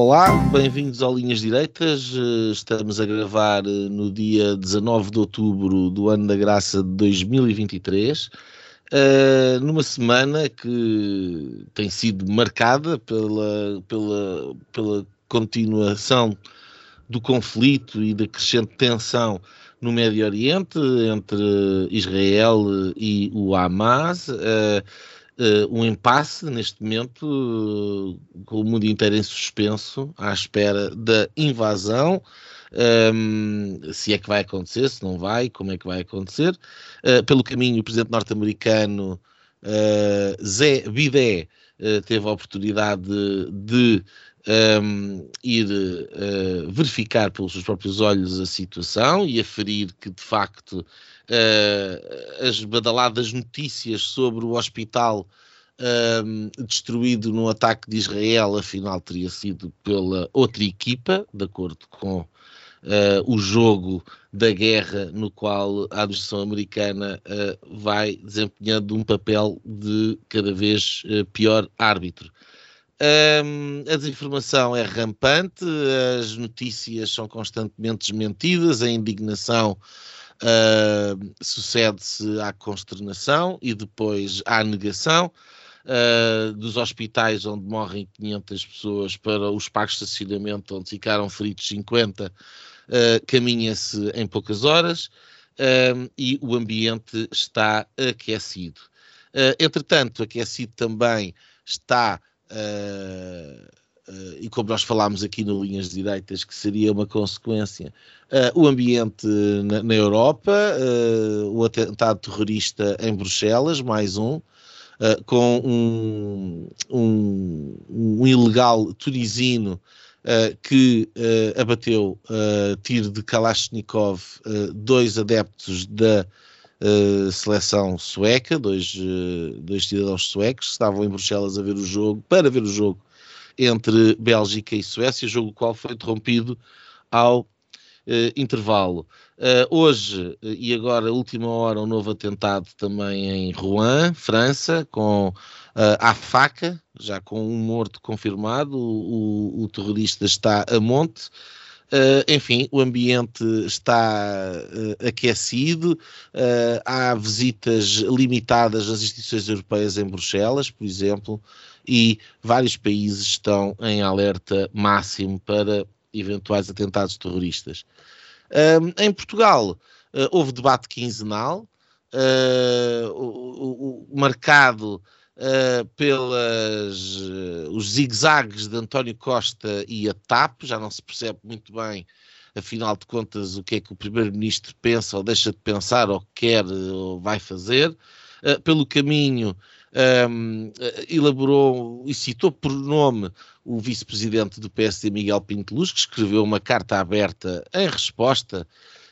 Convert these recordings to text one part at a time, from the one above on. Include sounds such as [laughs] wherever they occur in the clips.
Olá, bem-vindos ao Linhas Direitas. Eh, Estamos a gravar eh, no dia 19 de outubro do ano da graça de 2023, eh, numa semana que tem sido marcada pela, pela, pela continuação do conflito e da crescente tensão no Médio Oriente entre Israel e o Hamas. eh, eh, um impasse neste momento, eh, com o mundo inteiro em suspenso, à espera da invasão. ehm, se é que vai acontecer, se não vai, como é que vai acontecer. Eh, pelo caminho, o presidente norte-americano eh, Zé Bidé eh, teve a oportunidade de, de, ehm, ir verificar pelos seus próprios olhos a situação e aferir que, de facto, eh, as badaladas notícias sobre o hospital ehm, destruído no ataque de Israel, afinal teria sido pela outra equipa, de acordo com eh, o jogo da guerra no qual a administração americana eh, vai desempenhando um papel de cada vez eh, pior árbitro. Hum, a desinformação é rampante, as notícias são constantemente desmentidas, a indignação uh, sucede-se à consternação e depois à negação. Uh, dos hospitais onde morrem 500 pessoas para os parques de estacionamento onde ficaram feridos 50, uh, caminha-se em poucas horas um, e o ambiente está aquecido. Uh, entretanto, aquecido também está Uh, uh, e como nós falámos aqui no Linhas Direitas, que seria uma consequência, uh, o ambiente na, na Europa, o atentado terrorista em Bruxelas, mais um, com um, um, um, ilegal tunisino que abateu tiro de Kalashnikov dois adeptos da Uh, seleção sueca, dois, uh, dois cidadãos suecos que estavam em Bruxelas a ver o jogo, para ver o jogo entre Bélgica e Suécia, jogo qual foi interrompido ao uh, intervalo. hoje e agora, última hora, um novo atentado também em Rouen, França, com a faca, já com um morto confirmado, o, o, o terrorista está a monte. Uh, enfim, o ambiente está uh, aquecido, uh, há visitas limitadas às instituições europeias em Bruxelas, por exemplo, e vários países estão em alerta máximo para eventuais atentados terroristas. em Portugal, houve debate quinzenal, o, o, marcado Uh, pelas uh, os zigue-zagues de António Costa e a TAP, já não se percebe muito bem, afinal de contas, o que é que o Primeiro-Ministro pensa ou deixa de pensar ou quer ou vai fazer. Uh, pelo caminho, um, elaborou e citou por nome o vice-presidente do PSD, Miguel Pinto Luz, que escreveu uma carta aberta em resposta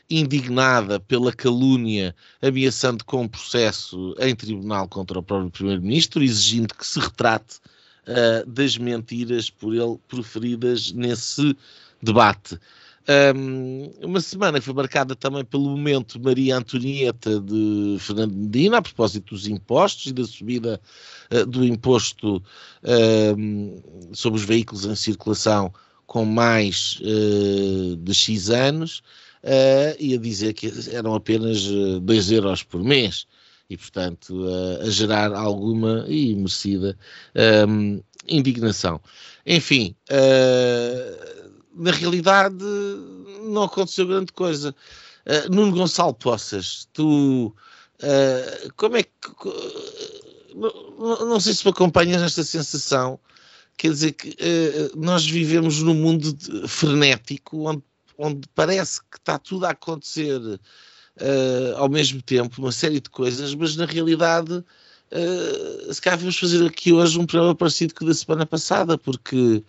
indignada pela calúnia, ameaçando com um processo em tribunal contra o próprio Primeiro-Ministro, exigindo que se retrate uh, das mentiras por ele proferidas nesse debate. Um, uma semana que foi marcada também pelo momento Maria Antonieta de Fernando Medina, a propósito dos impostos e da subida uh, do imposto sobre os veículos em circulação com mais uh, de X anos uh, e a dizer que eram apenas 2 euros por mês e, portanto, a gerar alguma e merecida um, indignação. Enfim, uh, na realidade não aconteceu grande coisa. Uh, Nuno Gonçalo Poças, tu como é que não, não, sei se me acompanhas nesta sensação, quer dizer que nós vivemos num mundo frenético onde onde parece que está tudo a acontecer uh, ao mesmo tempo, uma série de coisas, mas na realidade, uh, se calhar vamos fazer aqui hoje um programa parecido com o da semana passada, porque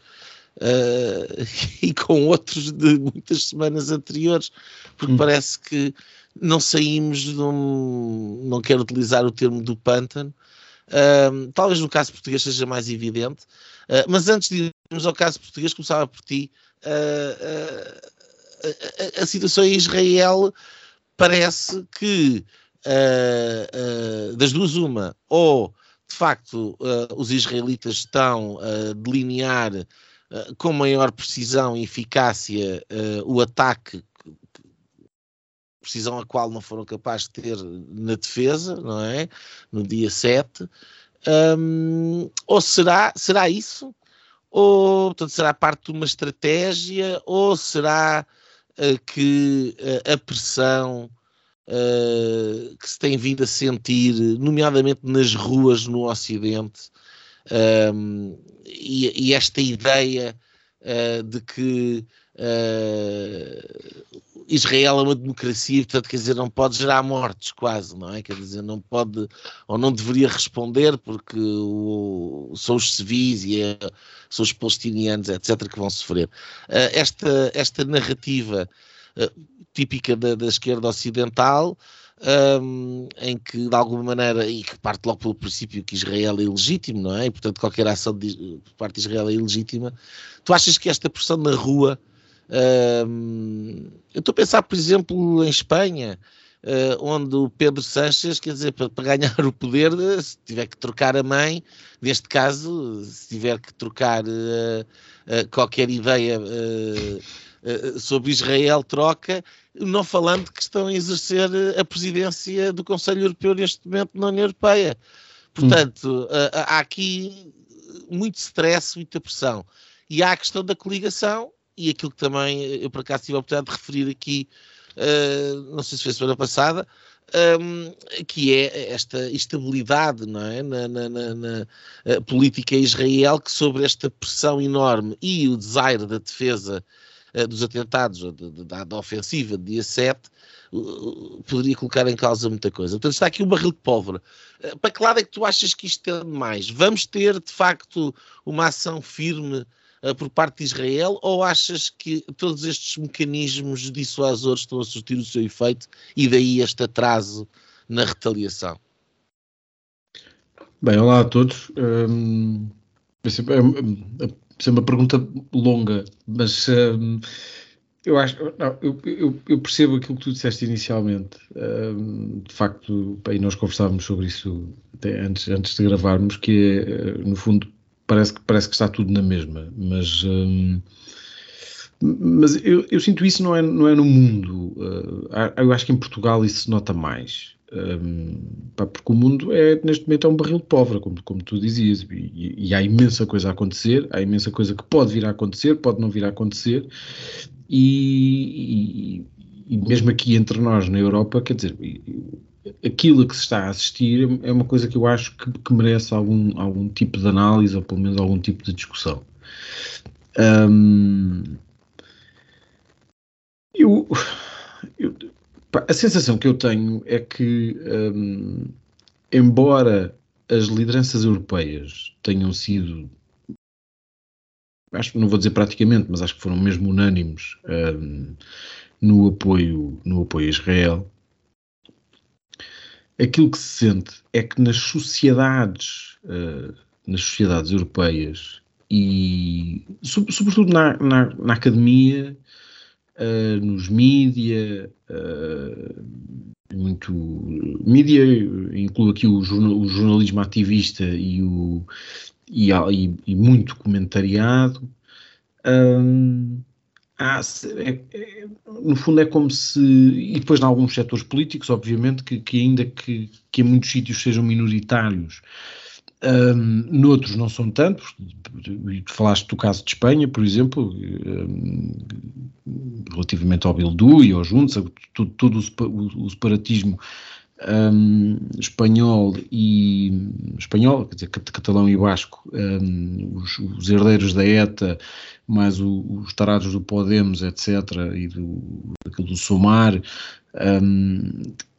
uh, [laughs] e com outros de muitas semanas anteriores, porque hum. parece que não saímos de um, não quero utilizar o termo do pântano, uh, talvez no caso português seja mais evidente, uh, mas antes de irmos ao caso português, começava por ti, a, a, situação em Israel parece que das duas uma, ou de facto os israelitas estão a delinear Uh, com maior precisão e eficácia uh, o ataque precisão a qual não foram capazes de ter na defesa, não é? No dia 7. Um, ou será, será isso? Ou portanto, será parte de uma estratégia? Ou será uh, que a pressão que se tem vindo a sentir, nomeadamente nas ruas no Ocidente, um, e, e, esta ideia de que uh, Israel é uma democracia, portanto, quer dizer, não pode gerar mortes quase, não é? Quer dizer, não pode, ou não deveria responder, porque o, são os civis e é, são os palestinianos, etc., que vão sofrer. Uh, esta, esta narrativa uh, típica da, da, esquerda ocidental, um, em que, de alguma maneira, e que parte logo pelo princípio que Israel é ilegítimo, não é? E, portanto, qualquer ação de, por parte de Israel é ilegítima. Tu achas que esta pressão na rua Uh, eu estou a pensar, por exemplo, em Espanha, uh, onde o Pedro Sanches, quer dizer, para, para, ganhar o poder, se tiver que trocar a mãe, neste caso, se tiver que trocar uh, qualquer ideia sobre Israel, troca, não falando que estão a exercer a presidência do Conselho Europeu neste momento na União Europeia. Portanto, hum. há aqui muito stress, muita pressão. E há a questão da coligação, e aquilo que também eu por acaso tive a oportunidade de referir aqui, não sei se foi semana passada, um, que é esta estabilidade não é? na, na, na, na política Israel, que sobre esta pressão enorme e o desaire da defesa dos atentados, da, da, ofensiva de dia 7, poderia colocar em causa muita coisa. Portanto, está aqui um barril de pólvora. para que lado é que tu achas que isto tem mais? Vamos ter, de facto, uma ação firme uh, por parte de Israel ou achas que todos estes mecanismos dissuasores estão a surtir o seu efeito e daí este atraso na retaliação? Bem, olá a todos. Um, é, uma pergunta longa, mas um, eu acho, não, eu, eu, eu, percebo aquilo que tu disseste inicialmente. Um, de facto, bem, nós conversávamos sobre isso antes, antes de gravarmos, que é, no fundo, parece, parece que está tudo na mesma, mas, hum, mas eu, eu, sinto isso não é, não é no mundo. Uh, eu acho que em Portugal isso se nota mais. Um, pá, porque o mundo é neste momento é um barril de pólvora, como, como tu dizias, e, e, há imensa coisa a acontecer, há imensa coisa que pode vir a acontecer, pode não vir a acontecer, e, e, e mesmo aqui entre nós na Europa, quer dizer, aquilo que se está a assistir é uma coisa que eu acho que, que merece algum, algum tipo de análise ou pelo menos algum tipo de discussão. Um, eu, eu, a sensação que eu tenho é que, um, embora as lideranças europeias tenham sido, acho não vou dizer praticamente, mas acho que foram mesmo unânimes um, no apoio no apoio a Israel, aquilo que se sente é que nas sociedades, uh, nas sociedades europeias e sobretudo na, na, na academia, uh, nos mídia, uh, muito mídia, incluo aqui o, jornal, o jornalismo ativista e, o, e, e, muito comentariado. Um, ah, é, é, no fundo é como se, e depois em alguns setores políticos, obviamente, que, que ainda que, que em muitos sítios sejam minoritários, um, noutros não são tantos, falaste do caso de Espanha, por exemplo, um, relativamente ao Bildu e ao Junts, todo, todo o, o separatismo um, espanhol e espanhol, quer dizer, catalão e basco, os, os, herdeiros da ETA, mais o, os tarados do Podemos, etc., e do, do Somar,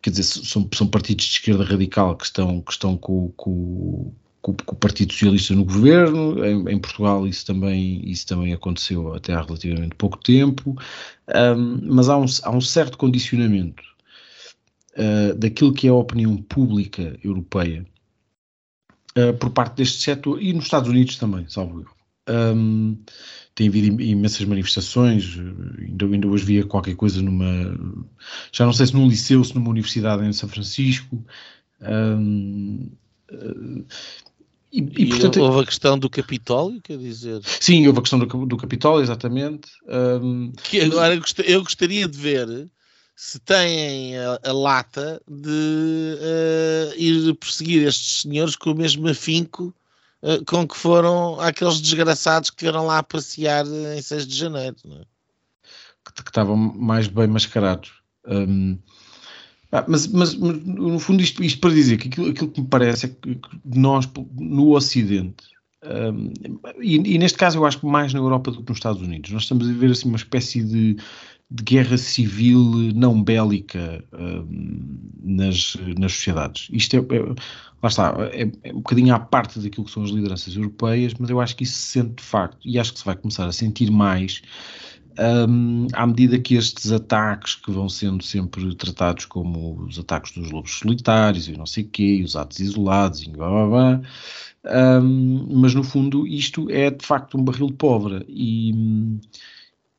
quer dizer, são, são partidos de esquerda radical que estão, que estão com, com, com, o Partido Socialista no governo. Em, em, Portugal isso também, isso também aconteceu até há relativamente pouco tempo. Um, mas há um, há um certo condicionamento uh, daquilo que é a opinião pública europeia uh, por parte deste setor e nos Estados Unidos também, salvo eu. Um, tem havido imensas manifestações, ainda, ainda hoje via qualquer coisa numa, já não sei se num liceu, se numa universidade em São Francisco, um, e, e, e, portanto, houve a questão do Capitólio, quer dizer. Sim, houve a questão do, do Capitólio, exatamente. Um, que agora eu gostaria de ver se têm a, a lata de uh, ir perseguir estes senhores com o mesmo afinco uh, com que foram aqueles desgraçados que tiveram lá a passear em 6 de janeiro. É? Que, que, estavam mais bem mascarados. Um, ah, mas, mas, mas, no fundo, isto, isto, para dizer que aquilo, aquilo, que me parece é que nós, no Ocidente, um, e, e, neste caso eu acho que mais na Europa do que nos Estados Unidos, nós estamos a viver assim, uma espécie de, de guerra civil não bélica um, nas, nas sociedades. Isto é, é lá está, é, é, um bocadinho à parte daquilo que são as lideranças europeias, mas eu acho que isso se sente de facto, e acho que se vai começar a sentir mais um, à medida que estes ataques que vão sendo sempre tratados como os ataques dos lobos solitários e não sei o quê, os atos isolados e blá blá blá, um, mas no fundo isto é de facto um barril de pólvora e,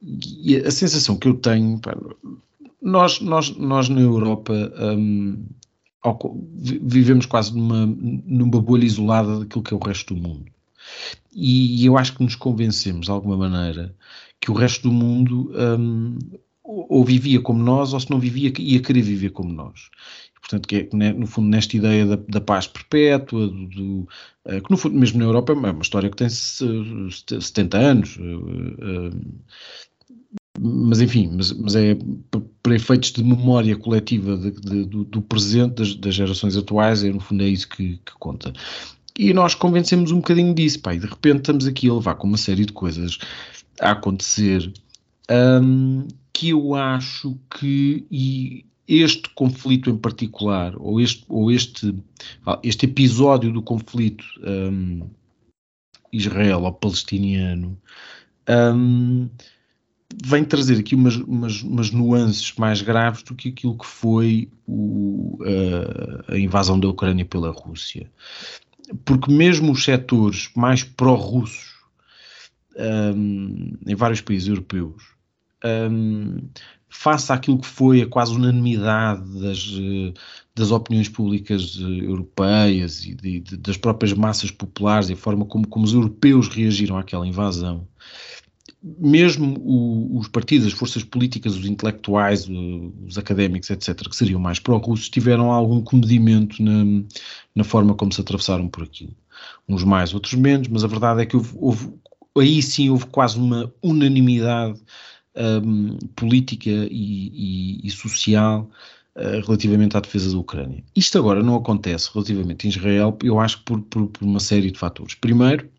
e a sensação que eu tenho, pá, nós, nós, nós na Europa um, vivemos quase numa, numa bolha isolada daquilo que é o resto do mundo. E eu acho que nos convencemos de alguma maneira que o resto do mundo um, ou vivia como nós, ou se não vivia, ia querer viver como nós. Portanto, que é, no fundo, nesta ideia da, da paz perpétua, do, do, uh, que no fundo, mesmo na Europa, é uma história que tem 70 anos. Uh, uh, mas enfim, mas, mas é para efeitos de memória coletiva de, de, do, do, presente, das, das, gerações atuais, é no fundo é isso que, que conta. E nós convencemos um bocadinho disso, pá, e de repente estamos aqui a levar com uma série de coisas a acontecer, um, que eu acho que e este conflito em particular, ou este, ou este, este episódio do conflito um, israelo-palestiniano, um, vem trazer aqui umas, umas, umas, nuances mais graves do que aquilo que foi o, a, a invasão da Ucrânia pela Rússia. Porque mesmo os setores mais pró-russos um, em vários países europeus, um, face àquilo que foi a quase unanimidade das, das opiniões públicas europeias e de, de, das próprias massas populares e a forma como, como os europeus reagiram àquela invasão, mesmo o, os partidos, as forças políticas, os intelectuais, os académicos, etc., que seriam mais pró-russos, tiveram algum comedimento na, na forma como se atravessaram por aquilo. Uns mais, outros menos, mas a verdade é que houve, houve aí sim houve quase uma unanimidade um, política e, e, e social uh, relativamente à defesa da Ucrânia. Isto agora não acontece relativamente a Israel, eu acho por, por, por uma série de fatores. Primeiro,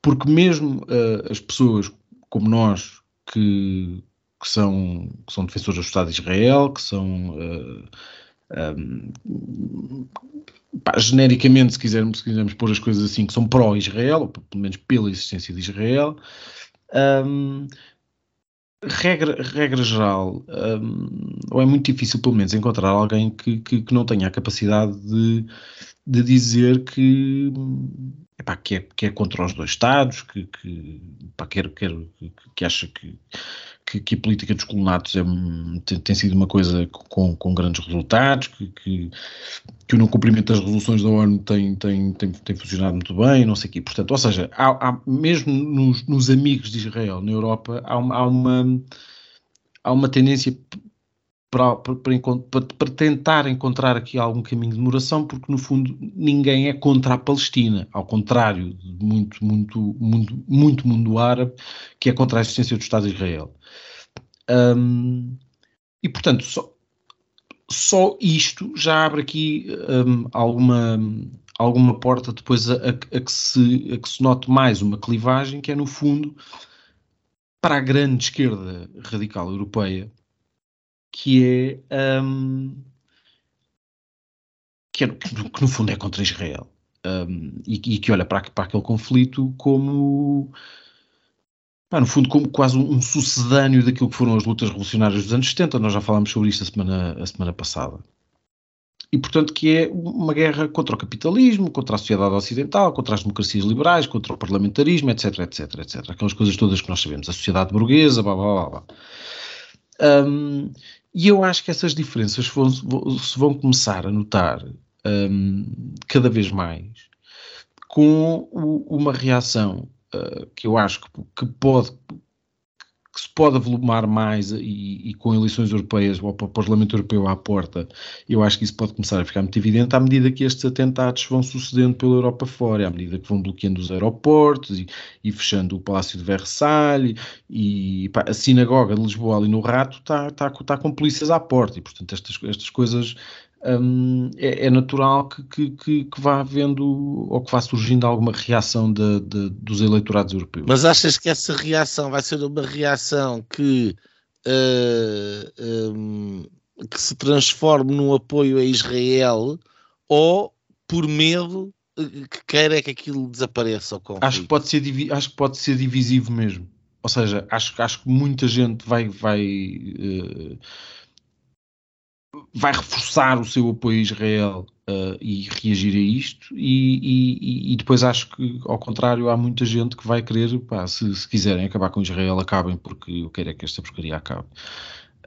porque mesmo uh, as pessoas como nós que, que, são, que são defensores do Estado de Israel, que são uh, um, pá, genericamente, se quisermos, se quisermos pôr as coisas assim, que são pró-Israel, pelo menos pela existência de Israel, um, regra, regra geral, um, ou é muito difícil, pelo menos, encontrar alguém que, que, que não tenha a capacidade de, de dizer que, epá, que, é, que é contra os dois Estados, que, que, epá, quer, quer, que acha que que, que, a política dos colonatos é, tem, tem, sido uma coisa com, com grandes resultados, que, que, que, o não cumprimento das resoluções da ONU tem, tem, tem, tem funcionado muito bem, não sei o quê. Portanto, ou seja, há, há, mesmo nos, nos, amigos de Israel na Europa, há uma, há uma, há uma tendência para, para, para, tentar encontrar aqui algum caminho de moderação, porque no fundo ninguém é contra a Palestina, ao contrário de muito, muito, muito, muito mundo árabe que é contra a existência do Estado de Israel. Um, e portanto, só, só isto já abre aqui um, alguma, alguma porta depois a, a, que se, a que se note mais uma clivagem que é no fundo para a grande esquerda radical europeia, que é, um, que, é que, no fundo é contra Israel. um, e, e, que olha para, para aquele conflito como no fundo, como quase um, sucedâneo daquilo que foram as lutas revolucionárias dos anos 70, nós já falámos sobre isto a semana, a semana passada. E, portanto, que é uma guerra contra o capitalismo, contra a sociedade ocidental, contra as democracias liberais, contra o parlamentarismo, etc, etc, etc. Aquelas coisas todas que nós sabemos. A sociedade burguesa, blá, blá, blá, blá. Um, e eu acho que essas diferenças vão, se vão começar a notar um, cada vez mais com o, uma reação uh, que eu acho que, que, pode que se pode avolumar mais e, e com eleições europeias ou para o Parlamento Europeu à porta, eu acho que isso pode começar a ficar muito evidente à medida que estes atentados vão sucedendo pela Europa fora, à medida que vão bloqueando os aeroportos e, e fechando o Palácio de Versalhes e pá, a sinagoga de Lisboa ali no Rato está, está, está com polícias à porta e portanto estas, estas coisas um, é, é, natural que, que, que, que, vá havendo ou que vá surgindo alguma reação de, de, dos eleitorados europeus. Mas achas que essa reação vai ser uma reação que, uh, um, que se transforme num apoio a Israel ou por medo que queira que aquilo desapareça? Acho que, pode ser, acho que pode ser divisivo mesmo. Ou seja, acho, acho que muita gente vai. vai uh, vai reforçar o seu apoio a Israel uh, e reagir a isto, e, e, e, depois acho que, ao contrário, há muita gente que vai querer, pá, se, se, quiserem acabar com Israel, acabem, porque eu quero é que esta porcaria acabe.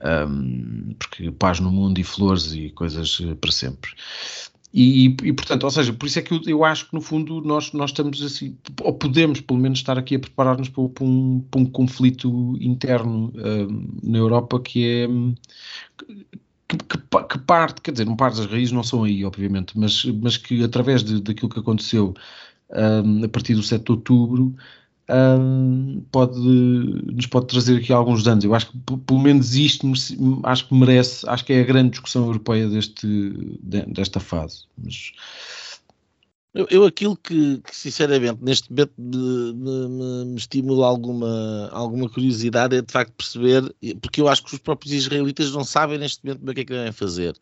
Um, porque paz no mundo e flores e coisas uh, para sempre. E, e, portanto, ou seja, por isso é que eu, eu, acho que no fundo nós, nós estamos assim, ou podemos pelo menos estar aqui a preparar-nos para, para, um, para um conflito interno na Europa que é que, que, que, parte, quer dizer, não parte das raízes não são aí, obviamente, mas, mas que através de, daquilo que aconteceu um, a partir do 7 de outubro um, pode, nos pode trazer aqui alguns danos. Eu acho que pelo menos isto acho que merece, acho que é a grande discussão europeia deste, desta fase. Mas, eu, eu aquilo que, que, sinceramente, neste momento me, me, me, estimula alguma, alguma curiosidade é de facto perceber, porque eu acho que os próprios israelitas não sabem neste momento o que é que devem fazer.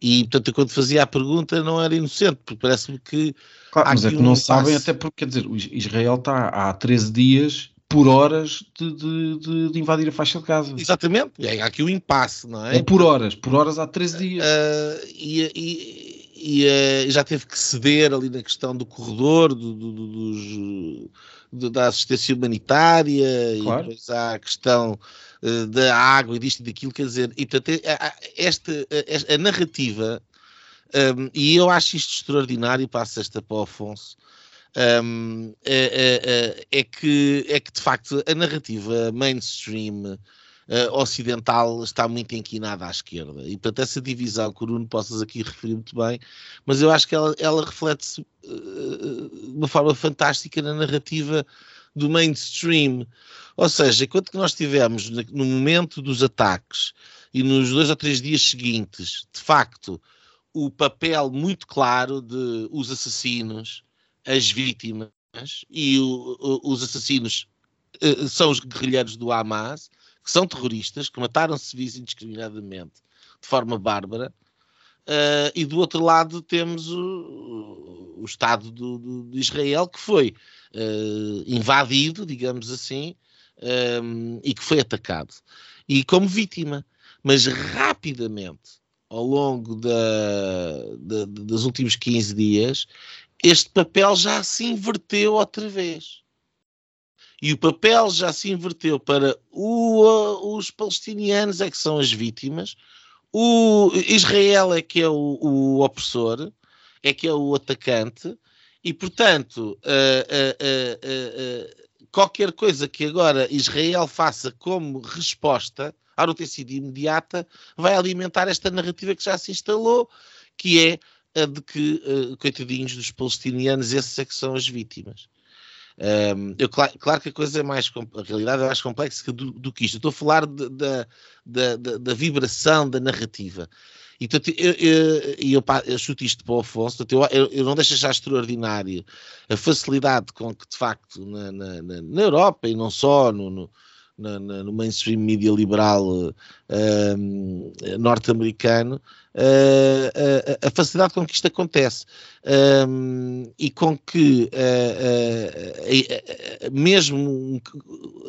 E, portanto, quando fazia a pergunta não era inocente, porque parece-me que. Claro, mas é que não sabem, até porque, quer dizer, Israel está há 13 dias por horas de, de, de, invadir a faixa de Gaza. Exatamente, há aqui o um impasse, não é? É por horas, por horas há 13 dias. Uh, e, e e uh, já teve que ceder ali na questão do corredor, do, do, do, dos, da assistência humanitária, claro. e depois há a questão uh, da água e disto e daquilo, quer dizer, e portanto, esta, a, a narrativa, um, e eu acho isto extraordinário, passo esta para o Afonso, um, é, é, é, que, é que de facto a narrativa mainstream uh, ocidental está muito inquinada à esquerda. E, portanto, essa divisão que o aqui referir muito bem, mas eu acho que ela, ela reflete-se uh, de uma forma fantástica na narrativa do mainstream. Ou seja, enquanto que nós tivemos no momento dos ataques e nos dois ou três dias seguintes, de facto, o papel muito claro de os assassinos, as vítimas e o, os assassinos uh, são os guerrilheiros do Hamas, que são terroristas, que mataram civis indiscriminadamente, de forma bárbara, uh, e do outro lado temos o, o Estado do, do, de Israel, que foi uh, invadido, digamos assim, um, e que foi atacado. E como vítima, mas rapidamente, ao longo da, da, dos últimos 15 dias, este papel já se inverteu outra vez e o papel já se inverteu para o, os palestinianos é que são as vítimas, o Israel é que é o, o opressor, é que é o atacante, e portanto, uh, uh, uh, qualquer coisa que agora Israel faça como resposta, ao não ter sido imediata, vai alimentar esta narrativa que já se instalou, que é a de que, coitadinhos dos palestinianos, esses é que são as vítimas. Um, eu, claro, claro, que a coisa é mais a realidade é mais complexa do, do que isto. Eu estou a falar de, de, de, da vibração da narrativa. E eu, eu, eu, eu, chuto isto para o Afonso, eu, eu, não deixo achar extraordinário a facilidade com que, de facto, na, na, na Europa e não só, no, no, na, na, no mainstream media liberal uh, norte-americano, uh, a, a, facilidade com que isto acontece um, e com que mesmo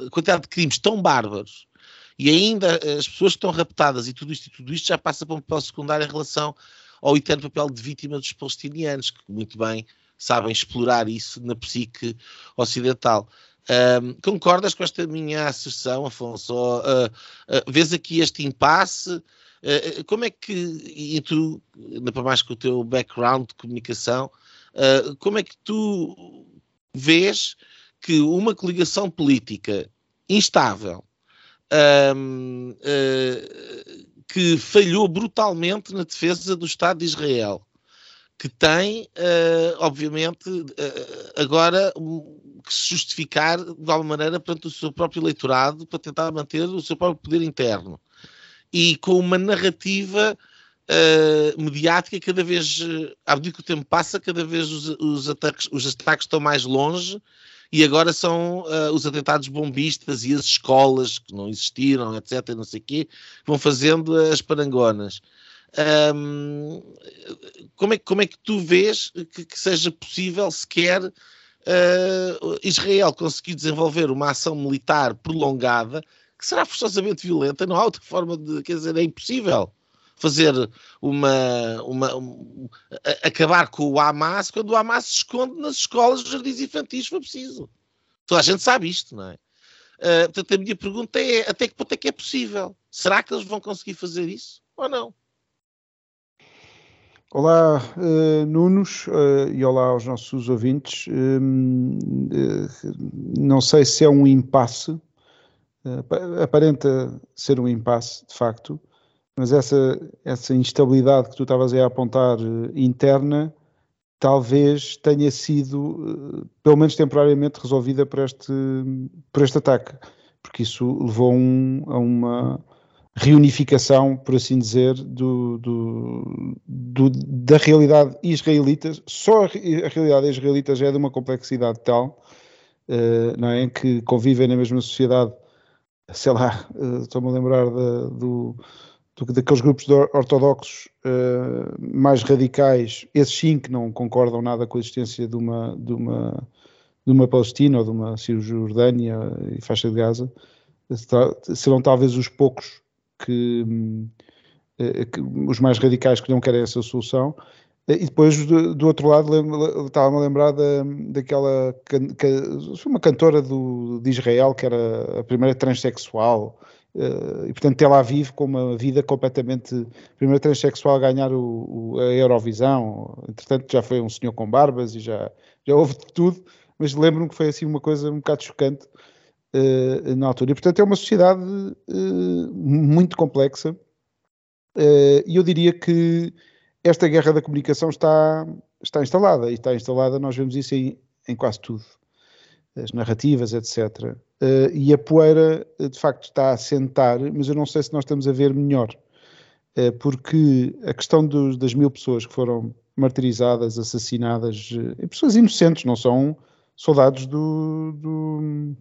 a quantidade de crimes tão bárbaros e ainda as pessoas que estão raptadas e tudo isto e tudo isto já passa para um papel secundário em relação ao eterno papel de vítima dos palestinianos, que muito bem sabem explorar isso na psique ocidental. Um, concordas com esta minha asserção, Afonso? Uh, uh, vês aqui este impasse? Uh, como é que, e tu, ainda para mais com o teu background de comunicação, como é que tu vês que uma coligação política instável, um, que falhou brutalmente na defesa do Estado de Israel, que tem, obviamente, agora que se justificar de alguma maneira perante o seu próprio eleitorado para tentar manter o seu próprio poder interno. E com uma narrativa uh, mediática cada vez, à medida que o tempo passa, cada vez os, os, ataques, os ataques estão mais longe e agora são os atentados bombistas e as escolas que não existiram, etc, não sei o quê, que vão fazendo as parangonas. Um, como, é, como é que tu vês que, que seja possível sequer uh, Israel conseguir desenvolver uma ação militar prolongada que será forçosamente violenta? Não há outra forma de. Quer dizer, é impossível fazer uma, uma um, acabar com o Hamas quando o Hamas se esconde nas escolas, nos jardins infantis, for preciso. Toda a gente sabe isto, não é? Uh, portanto, a minha pergunta é até que ponto é que é possível? Será que eles vão conseguir fazer isso ou não? Olá, uh, Nunos, uh, e olá aos nossos ouvintes. Uh, não sei se é um impasse, aparenta ser um impasse, de facto, mas essa, essa instabilidade que tu estavas a apontar interna talvez tenha sido, pelo menos temporariamente, resolvida por este, por este ataque, porque isso levou um, a uma reunificação, por assim dizer, do, do, do, da realidade israelita. Só a, realidade israelita já é de uma complexidade tal, uh, não é? Que convivem na mesma sociedade, sei lá, uh, estou-me a lembrar da, do, do, daqueles grupos ortodoxos uh, mais radicais, esses sim que não concordam nada com a existência de uma, de uma, de uma Palestina ou de uma Cisjordânia e faixa de Gaza, serão talvez os poucos que, eh, que, os mais radicais que não querem essa solução. Eh, e depois, do, do outro lado, estava-me a lembrar da, daquela. Uma cantora do, de Israel que era a primeira transexual. Uh, e portanto ela vive com uma vida completamente a primeira transexual a ganhar o, o, a Eurovisão entretanto já foi um senhor com barbas e já, já houve de tudo mas lembro-me que foi assim uma coisa um bocado chocante uh, na altura. E, portanto, é uma sociedade uh, muito complexa uh, e eu diria que esta guerra da comunicação está, está instalada e está instalada, nós vemos isso em, em quase tudo, as narrativas, etc. e a poeira, de facto, está a sentar, mas eu não sei se nós estamos a ver melhor porque a questão dos, das mil pessoas que foram martirizadas, assassinadas, pessoas inocentes, não são soldados do, do,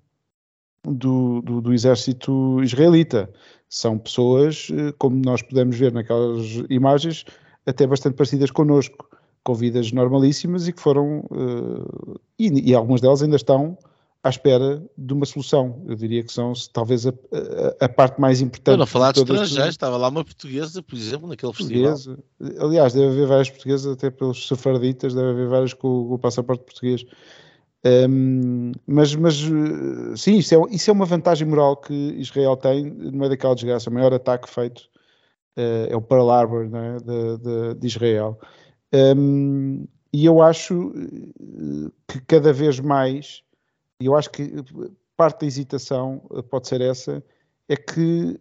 do, do, do, exército israelita. São pessoas, eh, como nós podemos ver naquelas imagens, até bastante parecidas connosco, com vidas normalíssimas e que foram, uh, e, e algumas delas ainda estão à espera de uma solução. Eu diria que são talvez a, a, a parte mais importante. Eu não falar de estrangeiros, estava lá uma portuguesa, por exemplo, naquele portuguesa. festival. Aliás, deve haver várias portuguesas, até pelos sefarditas, deve haver várias com, com o passaporte português. Um, mas, mas sim, isso é, isso é uma vantagem moral que Israel tem no meio daquela desgraça. O maior ataque feito uh, é o Pearl Harbor é? de, de, de, Israel. Um, e eu acho eh, que cada vez mais, e eu acho que parte da hesitação eh, pode ser essa, é que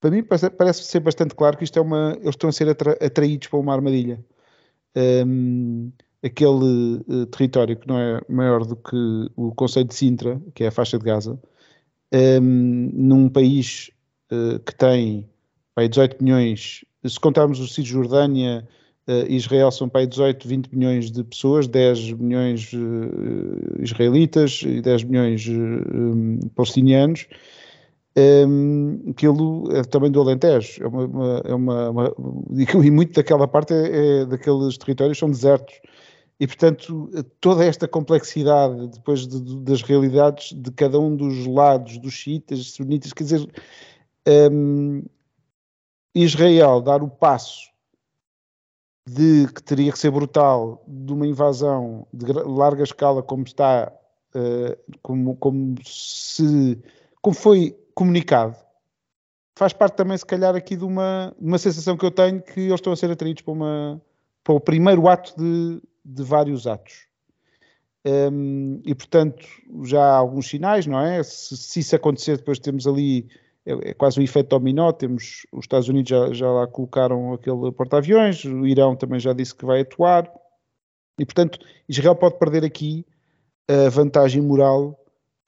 para mim parece, parece ser bastante claro que isto é uma. Eles estão a ser atra, atraídos para uma armadilha. Um, aquele uh, território que não é maior do que o Conselho de Sintra, que é a faixa de Gaza, um, ehm, num país uh, que tem bem, 18 milhões, se contarmos o Cisjordânia uh, Israel, são para 18, 20 milhões de pessoas, 10 milhões israelitas e 10 milhões um, palestinianos, um, aquilo é também do Alentejo, é uma, uma, é uma, uma [laughs] e muito daquela parte é, é, daqueles territórios são desertos. E, portanto, toda esta complexidade depois de, de, das realidades de cada um dos lados, dos xiitas, sunitas, quer dizer, um, Israel dar o passo de que teria que ser brutal de uma invasão de larga escala como está, uh, como, como se como foi comunicado, faz parte também, se calhar, aqui de uma, uma sensação que eu tenho que eles estão a ser atraídos para, uma, para o primeiro ato de, de vários atos. Um, e, portanto, já há alguns sinais, não é? Se, se isso acontecer, depois temos ali, é, é, quase um efeito dominó, temos, os Estados Unidos já, já lá colocaram aquele porta-aviões, o Irão também já disse que vai atuar, e, portanto, Israel pode perder aqui a vantagem moral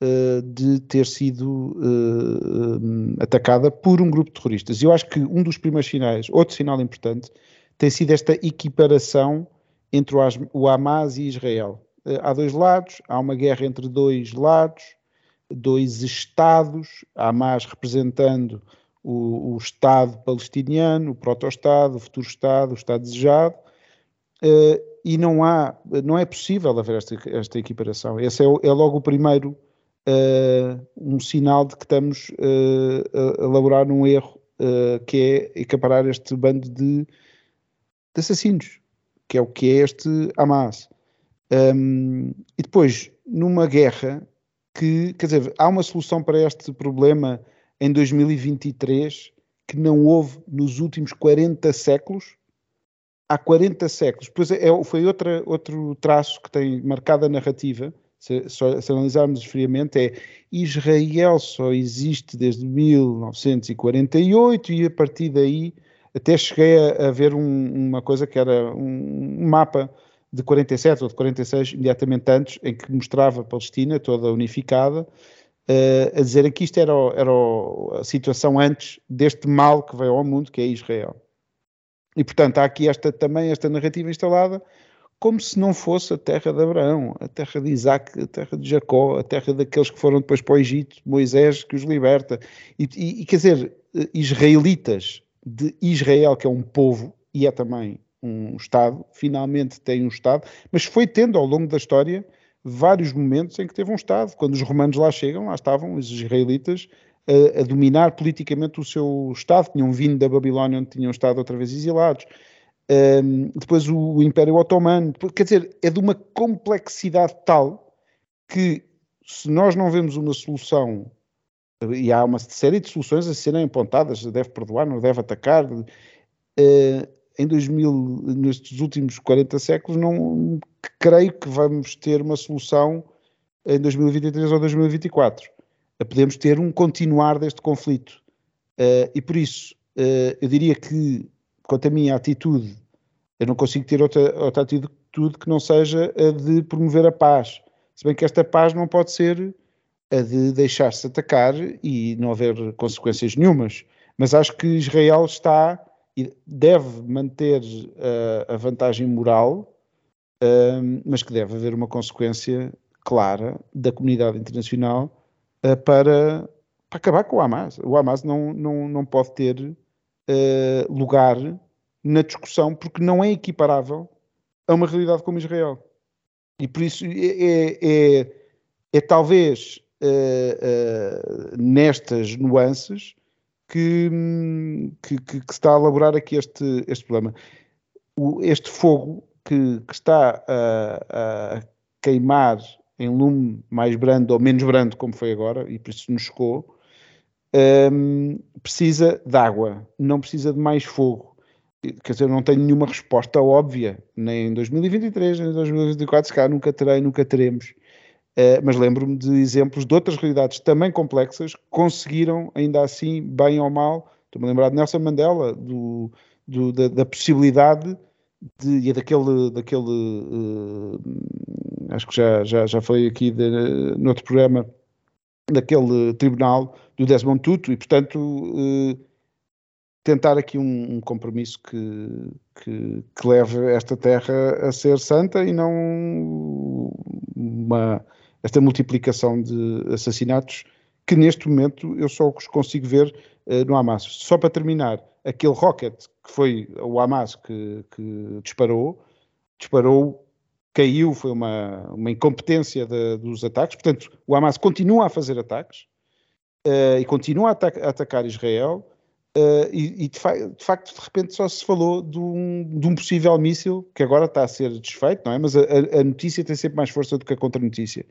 uh, de ter sido uh, atacada por um grupo de terroristas. E eu acho que um dos primeiros sinais, outro sinal importante, tem sido esta equiparação entre o Hamas e Israel. Uh, há dois lados, há uma guerra entre dois lados, dois Estados, Hamas representando o, o Estado palestiniano, o proto-Estado, o futuro Estado, o Estado desejado, uh, e não há, não é possível haver esta, esta equiparação. Esse é, é logo o primeiro uh, um sinal de que estamos uh, a elaborar um erro, uh, que é equiparar este bando de, de, assassinos, que é o que é este Hamas. Um, e depois, numa guerra que, quer dizer, há uma solução para este problema em 2023 que não houve nos últimos 40 séculos. Há 40 séculos. Pois é, foi outra, outro traço que tem marcado a narrativa, se, se analisarmos friamente, é Israel só existe desde 1948 e a partir daí até cheguei a, a ver um, uma coisa que era um, mapa de 47 ou de 46, imediatamente antes, em que mostrava a Palestina toda unificada, uh, a dizer que isto era, era a situação antes deste mal que veio ao mundo, que é Israel. E portanto há aqui esta, também esta narrativa instalada como se não fosse a terra de Abraão, a terra de Isaac, a terra de Jacó, a terra daqueles que foram depois para o Egito, Moisés que os liberta. E, e, e quer dizer, israelitas de Israel, que é um povo e é também um Estado, finalmente tem um Estado, mas foi tendo ao longo da história vários momentos em que teve um Estado. Quando os romanos lá chegam, lá estavam os israelitas a, a dominar politicamente o seu Estado, tinham vindo da Babilónia, onde tinham estado outra vez exilados. Um, depois o, o, Império Otomano, quer dizer, é de uma complexidade tal que se nós não vemos uma solução, e há uma série de soluções a serem apontadas, deve perdoar, não deve atacar, uh, em 2000, nestes últimos 40 séculos, não creio que vamos ter uma solução em 2023 ou 2024. Podemos ter um continuar deste conflito. Uh, e por isso, eu diria que quanto à minha atitude, eu não consigo ter outra, outra atitude que não seja a de promover a paz. Se bem que esta paz não pode ser a de deixar-se atacar e não haver consequências nenhumas. Mas acho que Israel está e deve manter uh, a vantagem moral, uh, mas que deve haver uma consequência clara da comunidade internacional uh, para, para acabar com o Hamas. O Hamas não, não, não pode ter lugar na discussão, porque não é equiparável a uma realidade como Israel. E por isso é, é, é, é talvez uh, uh, nestas nuances que, que, que, que, está a elaborar aqui este, este problema. O, este fogo que, que está a, a, queimar em lume mais brando ou menos brando, como foi agora, e por isso nos chocou, um, precisa de água, não precisa de mais fogo. Quer dizer, não tenho nenhuma resposta óbvia, nem em 2023, nem em 2024, se calhar nunca terei, nunca teremos. Uh, mas lembro-me de exemplos de outras realidades também complexas que conseguiram, ainda assim, bem ou mal, estou-me a lembrar de Nelson Mandela, do, do, da, da, possibilidade de, e daquele, daquele uh, acho que já, já, já foi aqui de, no outro programa, daquele tribunal do Desmond Tutu e, portanto, eh, tentar aqui um, um compromisso que, que, que, leve esta terra a ser santa e não uma, esta multiplicação de assassinatos que neste momento eu só os consigo ver uh, no Hamas. Só para terminar, aquele rocket que foi o Hamas que, que disparou, disparou, caiu, foi uma, uma incompetência de, dos ataques. Portanto, o Hamas continua a fazer ataques uh, e continua a, ataca, a atacar Israel. Uh, e, e de, fa de, facto, de repente, só se falou de um, de um, possível míssil que agora está a ser desfeito, não é? Mas a, a, notícia tem sempre mais força do que a contra-notícia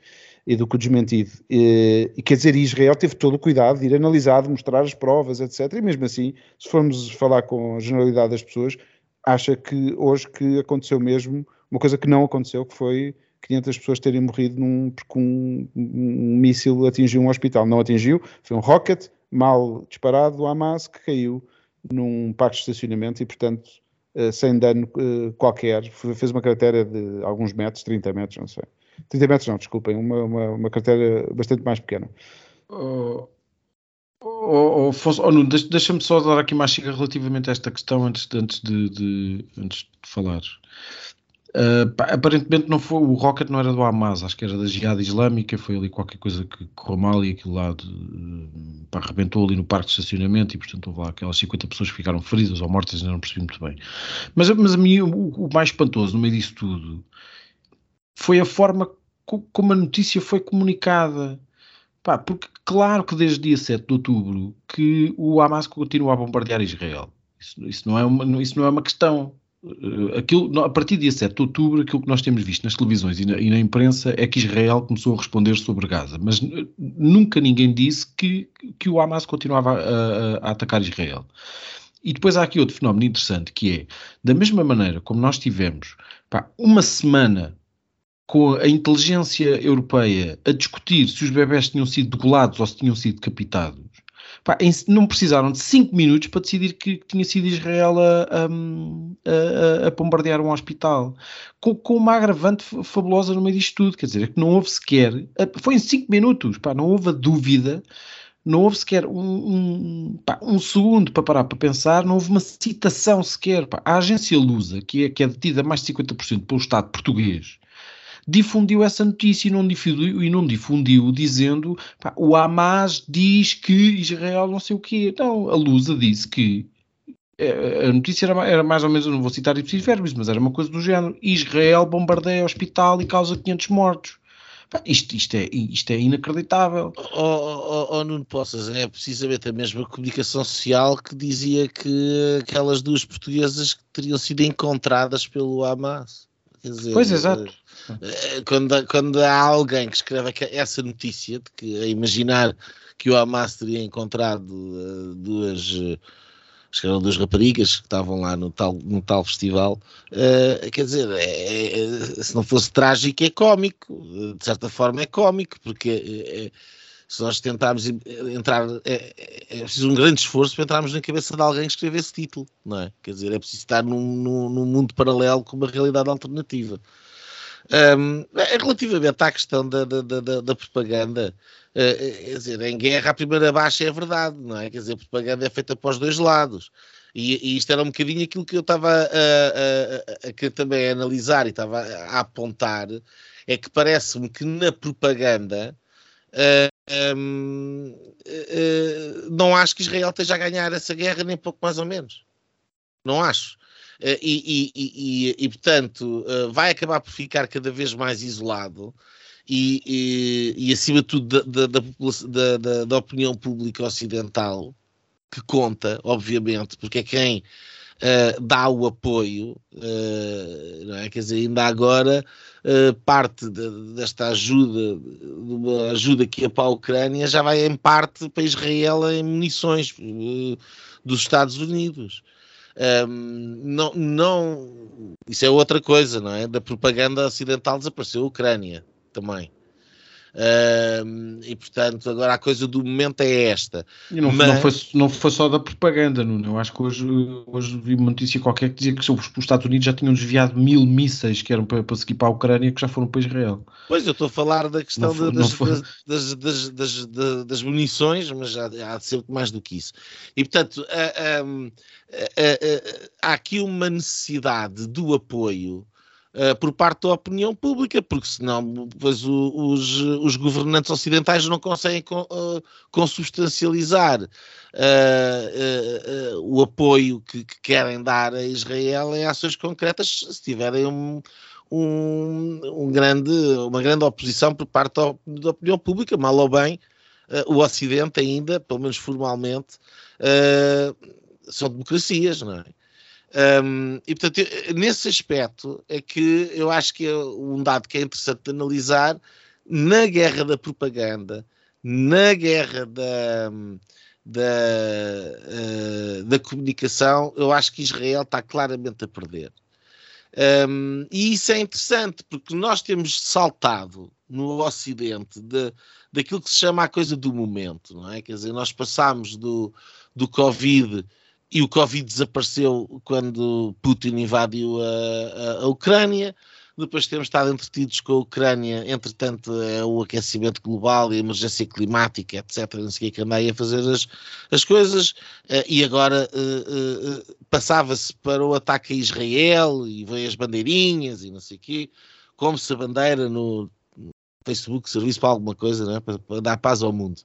e do que o desmentido. E, e, quer dizer, Israel teve todo o cuidado de ir analisar, de mostrar as provas, etc. E mesmo assim, se formos falar com a generalidade das pessoas, acha que hoje que aconteceu mesmo uma coisa que não aconteceu, que foi 500 pessoas terem morrido num, porque um, um, um míssil atingiu um hospital. Não atingiu, foi um rocket mal disparado do Hamas que caiu num parque de estacionamento e, portanto, uh, sem dano uh, qualquer. Fez uma cratera de alguns metros, 30 metros, não sei. 30 metros não, desculpem, uma, uma, uma cratera bastante mais pequena. Oh, oh, oh, oh Nuno, deixa-me só dar aqui mais chica relativamente a esta questão antes, antes, de, de, antes de falar. Uh, pá, aparentemente não foi, o rocket não era do Hamas, acho que era da Jihad Islâmica, foi ali qualquer coisa que correu mal e aquilo lá de, pá, arrebentou ali no parque de estacionamento e portanto houve lá aquelas 50 pessoas que ficaram feridas ou mortas, ainda não percebi muito bem. Mas, mas a mim o, o mais espantoso no meio disso tudo foi a forma co, como a notícia foi comunicada. Pá, porque claro que desde dia 7 de outubro que o Hamas continua a bombardear Israel. Isso, isso, não, é uma, isso não é uma questão eh, aquilo, a partir do dia 7 de outubro, aquilo que nós temos visto nas televisões e na, e na, imprensa é que Israel começou a responder sobre Gaza, mas nunca ninguém disse que, que o Hamas continuava a, a, a, atacar Israel. E depois há aqui outro fenómeno interessante que é, da mesma maneira como nós tivemos pá, uma semana com a inteligência europeia a discutir se os bebés tinham sido degolados ou se tinham sido decapitados, Pá, não precisaram de 5 minutos para decidir que, tinha sido Israel a, a, a, a bombardear um hospital. Com, com, uma agravante fabulosa no meio disto tudo. Quer dizer, é que não houve sequer. Foi em 5 minutos, pá, não houve a dúvida. Não houve sequer um, um, pá, um, segundo para parar para pensar, não houve uma citação sequer. Pá. A agência Lusa, que é, que é detida mais de 50% pelo Estado português, difundiu essa notícia e não difundiu, e não difundiu dizendo pá, o Hamas diz que Israel não sei o quê. Não, a Lusa disse que eh, a notícia era, era, mais ou menos, não vou citar ipsis verbis, mas era uma coisa do género. Israel bombardeia o hospital e causa 500 mortos. Isto, isto, é, isto é inacreditável. Oh, oh, oh, Nuno Poças, é precisamente a mesma comunicação social que dizia que aquelas duas portuguesas teriam sido encontradas pelo Hamas. Dizer, pois, exato. Eh, quando, quando há alguém que escreve essa notícia de que a imaginar que o Hamas teria encontrado uh, duas uh, duas raparigas que estavam lá no tal, no tal festival, uh, quer dizer, é, é, se não fosse trágico é cómico, de certa forma é cómico, porque é, se nós tentarmos entrar, é, é, preciso um grande esforço para entrarmos na cabeça de alguém que escreve esse título, não é? Quer dizer, é preciso estar num, num, num mundo paralelo com uma realidade alternativa. Um, relativamente à questão da, da, da, da propaganda, uh, quer dizer, em guerra a primeira baixa é verdade, não é? Quer dizer, a propaganda é feita para os dois lados. E, e isto era um bocadinho aquilo que eu estava a, a, a, a, também analisar e estava a, apontar, é que parece-me que na propaganda um, uh, não acho que Israel esteja a ganhar essa guerra, nem pouco mais ou menos. Não acho. Eh, e, e, e, e, portanto, eh, vai acabar por ficar cada vez mais isolado. E, e, acima de tudo da, da, da, da, opinião pública ocidental, que conta, obviamente, porque é quem uh, dá o apoio, uh, não é? quer dizer, ainda agora uh, parte de, desta ajuda, de uma ajuda que é para a Ucrânia, já vai em parte para Israel em munições dos Estados Unidos. Um, não, não, isso é outra coisa, não é? Da propaganda ocidental desapareceu a Ucrânia também. Um, e portanto, agora a coisa do momento é esta. E não, Mas... não, foi, não foi só da propaganda, Nuno. Eu acho que hoje, hoje vi uma notícia qualquer que dizia que os, os Estados Unidos já tinham desviado mil mísseis que eram para, para seguir para a Ucrânia que já foram para Israel. Pois, eu estou a falar da questão foi, das, das, das, das, das, munições, mas já há de ser mais do que isso. E portanto, há aqui uma necessidade do apoio uh, por parte da opinião pública, porque senão depois o, os, os governantes ocidentais não conseguem uh, consubstancializar uh, o apoio que, que, querem dar a Israel em ações concretas se tiverem um, um, um grande, uma grande oposição por parte da, da opinião pública, mal ou bem, o Ocidente ainda, pelo menos formalmente, são democracias, não é? Um, e portanto, nesse aspecto é que eu acho que é um dado que é interessante de analisar na guerra da propaganda, na guerra da, da, uh, da comunicação, eu acho que Israel está claramente a perder. Um, e isso é interessante porque nós temos saltado no Ocidente de, daquilo que se chama a coisa do momento, não é? Quer dizer, nós passamos do, do Covid e o Covid desapareceu quando Putin invadiu a, a, a, Ucrânia. Depois temos estado entretidos com a Ucrânia, entretanto, é o aquecimento global e a emergência climática, etc. Não sei o que andei a fazer as, as coisas. Uh, e agora uh, uh, passava-se para o ataque a Israel e veio as bandeirinhas e não sei o quê, como se a bandeira no Facebook servisse para alguma coisa, né? para, para dar paz ao mundo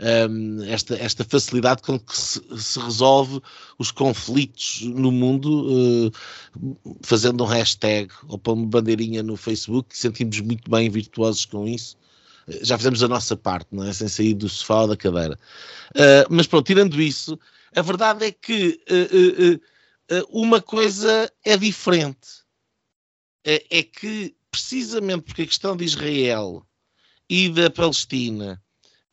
um, esta, esta facilidade com que se, se, resolve os conflitos no mundo, uh, fazendo um hashtag ou pondo uma bandeirinha no Facebook, sentimos muito bem virtuosos com isso. Uh, já fizemos a nossa parte, não é? Sem sair do sofá ou da cadeira. Uh, mas pronto, tirando isso, a verdade é que uma coisa é diferente. é que precisamente porque a questão de Israel e da Palestina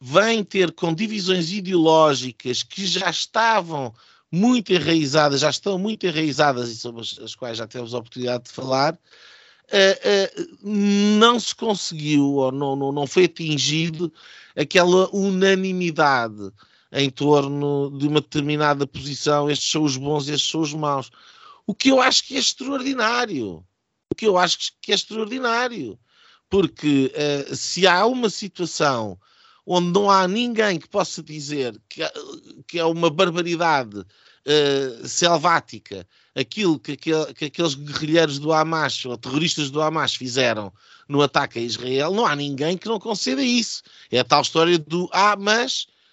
vem ter com divisões ideológicas que já estavam muito enraizadas, já estão muito enraizadas e sobre as, quais já temos a oportunidade de falar, uh, uh, não se conseguiu ou não, não, não foi atingido aquela unanimidade em torno de uma determinada posição, estes são os bons, estes são os maus. O que eu acho que é extraordinário. O que eu acho que é extraordinário. Porque uh, se há uma situação onde não há ninguém que possa dizer que, que é uma barbaridade uh, selvática aquilo que, que, que, aqueles guerrilheiros do Hamas ou terroristas do Hamas fizeram no ataque a Israel, não há ninguém que não conceda isso. É a tal história do ah,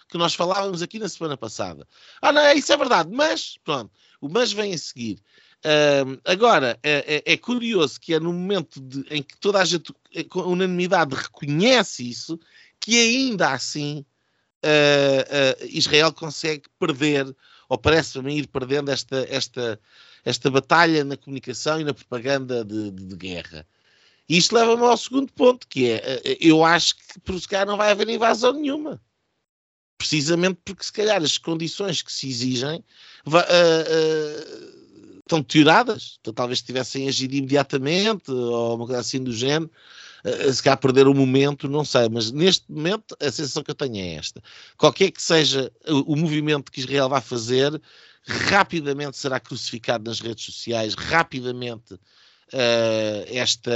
que nós falávamos aqui na semana passada. Ah, não, isso é verdade, mas pronto, o mas vem a seguir. Uh, agora, é, é, é, curioso que é no momento de, em que toda a gente, com unanimidade, reconhece isso, que ainda assim uh, uh, Israel consegue perder, ou parece-me ir perdendo esta, esta, esta batalha na comunicação e na propaganda de, de, de guerra. E isto leva-me ao segundo ponto, que é, uh, eu acho que por se calhar não vai haver invasão nenhuma. Precisamente porque se calhar as condições que se exigem estão deterioradas. Então, talvez tivessem agido imediatamente, ou uma coisa assim do género, se calhar perder o momento, não sei, mas neste momento a sensação que eu tenho é esta. Qualquer que seja o, movimento que Israel vai fazer, rapidamente será crucificado nas redes sociais, rapidamente uh, esta,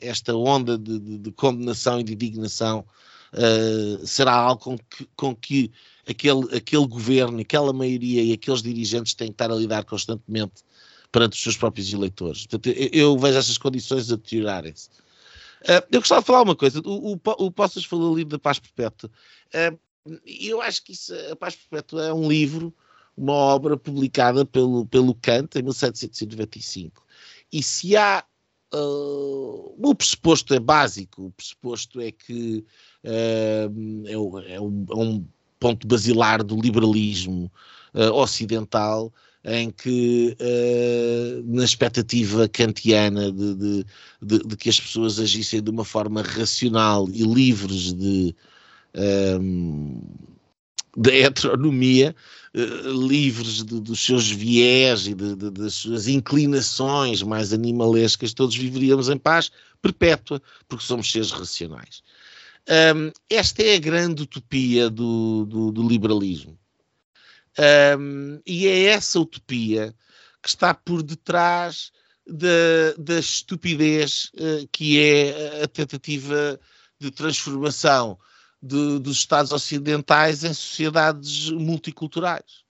esta onda de, de, de, condenação e de indignação uh, será algo com que, com que aquele, aquele governo, aquela maioria e aqueles dirigentes têm que estar a lidar constantemente perante os seus próprios eleitores. Portanto, eu, eu vejo essas condições a deteriorarem-se. Uh, eu gostava de falar uma coisa. O, o, o Poças falou ali da Paz Perpétua. Uh, eu acho que isso, a Paz Perpétua é um livro, uma obra publicada pelo, pelo Kant em 1795. E se há. Uh, o pressuposto é básico, o pressuposto é que é, é, um, é, um, ponto basilar do liberalismo ocidental em que, uh, na expectativa kantiana de, de, de, de, que as pessoas agissem de uma forma racional e livres de, um, ehm, de heteronomia, uh, livres dos seus viés e das suas inclinações mais animalescas, todos viveríamos em paz perpétua, porque somos seres racionais. Um, ehm, esta é a grande utopia do, do, do liberalismo. Um, e é essa utopia que está por detrás da, da estupidez uh, que é a tentativa de transformação de, dos Estados Ocidentais em sociedades multiculturais.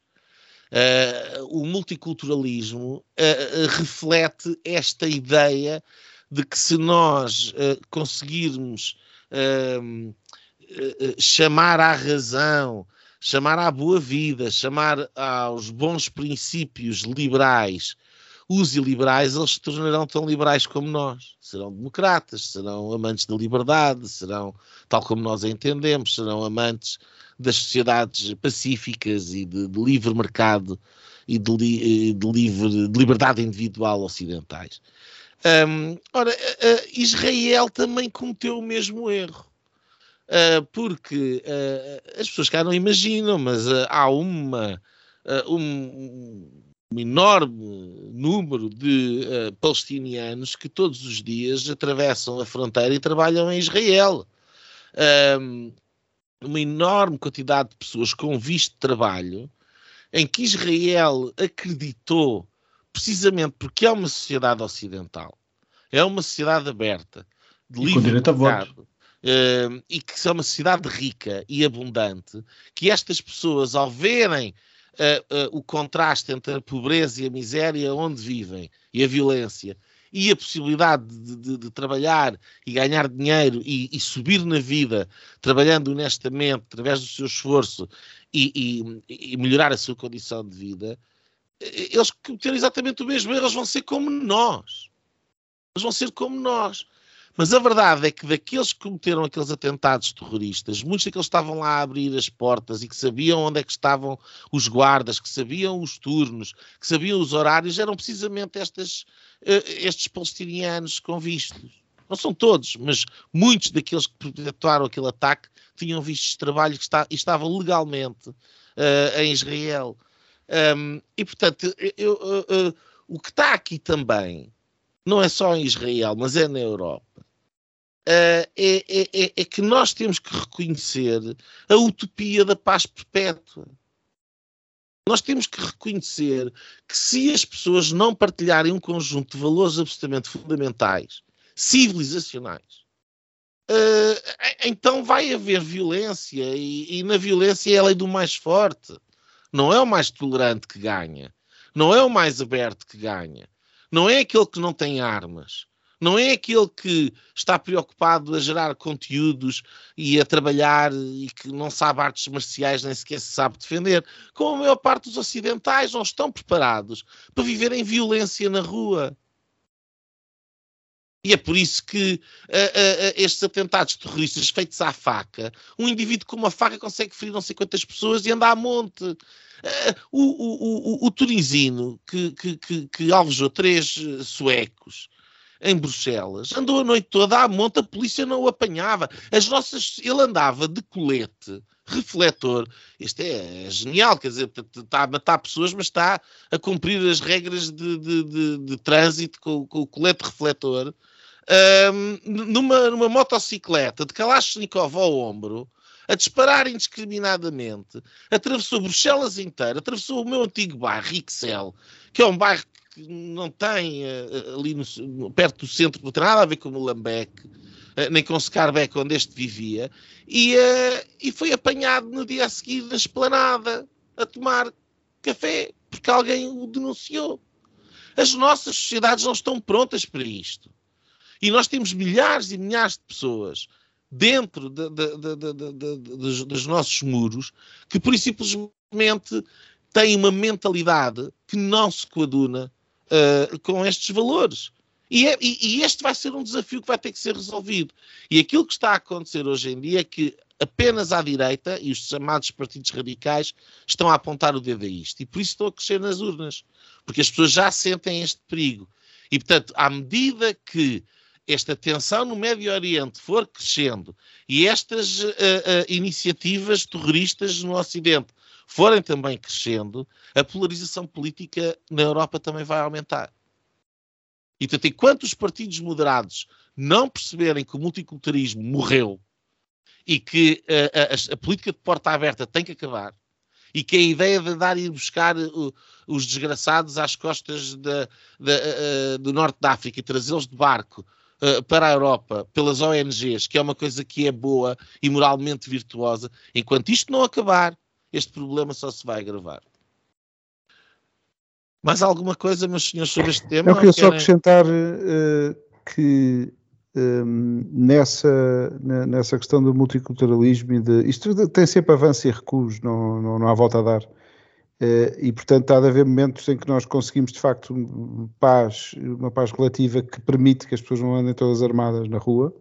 Uh, o multiculturalismo uh, reflete esta ideia de que se nós conseguirmos chamar à razão, chamar à boa vida, chamar aos bons princípios liberais, os iliberais, eles se tornarão tão liberais como nós. Serão democratas, serão amantes da liberdade, serão, tal como nós a entendemos, serão amantes das sociedades pacíficas e de, de livre mercado e de, de, livre, de liberdade individual ocidentais. Ora, Israel também cometeu o mesmo erro. Uh, porque uh, as pessoas cá não imaginam, mas há uma, um, um, enorme número de palestinianos que todos os dias atravessam a fronteira e trabalham em Israel. Um, uma enorme quantidade de pessoas com visto de trabalho em que Israel acreditou, precisamente porque é uma sociedade ocidental, é uma sociedade aberta, de e livre mercado, e que é uma sociedade rica e abundante, que estas pessoas, ao verem uh, uh, o contraste entre a pobreza e a miséria onde vivem e a violência, e a possibilidade de, de, de trabalhar e ganhar dinheiro e, e, subir na vida, trabalhando honestamente, através do seu esforço e, e, e melhorar a sua condição de vida, eles cometeram exatamente o mesmo erro, eles vão ser como nós. Eles vão ser como nós. Mas a verdade é que daqueles que cometeram aqueles atentados terroristas, muitos daqueles estavam lá a abrir as portas e que sabiam onde é que estavam os guardas, que sabiam os turnos, que sabiam os horários, eram precisamente estas, uh, estes palestinianos com vistos. Não são todos, mas muitos daqueles que perpetuaram aquele ataque tinham vistos de trabalho que está, e estavam legalmente uh, em Israel. Um, e, portanto, eu, uh, o que está aqui também não é só em Israel, mas é na Europa, é, é, é, que nós temos que reconhecer a utopia da paz perpétua. Nós temos que reconhecer que se as pessoas não partilharem um conjunto de valores absolutamente fundamentais, civilizacionais, uh, então vai haver violência e, e na violência é a lei do mais forte. Não é o mais tolerante que ganha. Não é o mais aberto que ganha não é aquele que não tem armas, não é aquele que está preocupado a gerar conteúdos e a trabalhar e que não sabe artes marciais nem sequer se sabe defender, como a maior parte dos ocidentais não estão preparados para viver em violência na rua. E é por isso que estes atentados terroristas feitos à faca, um indivíduo com uma faca consegue ferir não sei quantas pessoas e anda a monte. Uh, o, o, o, o, que, que, que, que alvejou três suecos em Bruxelas, andou a noite toda à monte, a polícia não o apanhava. As nossas, ele andava de colete, refletor. Isto é, é genial, quer dizer, está a matar pessoas, mas está a cumprir as regras de, de, de, de trânsito com, com o colete refletor um, numa, numa motocicleta de Kalashnikov ao ombro, a disparar indiscriminadamente, atravessou Bruxelas inteira, atravessou o meu antigo bairro, Rixel, que é um bairro que não tem uh, ali no, perto do centro, não tem nada a ver com o Lambeque, uh, nem com Scarbeck, onde este vivia, e, e foi apanhado no dia a seguir na esplanada a tomar café, porque alguém o denunciou. As nossas sociedades não estão prontas para isto. E nós temos milhares e milhares de pessoas dentro de, de, de, dos, dos nossos muros que, por simplesmente, têm uma mentalidade que não se coaduna uh, com estes valores. E, é, e, e, este vai ser um desafio que vai ter que ser resolvido. E aquilo que está a acontecer hoje em dia é que apenas à direita e os chamados partidos radicais estão a apontar o dedo a isto. E por isso estão a crescer nas urnas. Porque as pessoas já sentem este perigo. E, portanto, à medida que esta tensão no Médio Oriente for crescendo e estas uh, uh, iniciativas terroristas no Ocidente forem também crescendo, a polarização política na Europa também vai aumentar. E, portanto, enquanto os partidos moderados não perceberem que o multiculturalismo morreu e que uh, a, a, política de porta aberta tem que acabar, e que a ideia de dar e buscar os desgraçados às costas do norte da África e trazê-los de barco para a Europa pelas ONGs, que é uma coisa que é boa e moralmente virtuosa, enquanto isto não acabar, este problema só se vai agravar. Mais alguma coisa, meus senhores, sobre este tema? Eu queria só acrescentar uh, que um, nessa, nessa questão do multiculturalismo e de. Isto tem sempre avanço e recuos, não, não, não há volta a dar. Uh, e portanto há de haver momentos em que nós conseguimos de facto paz, uma paz relativa que permite que as pessoas não andem todas armadas na rua.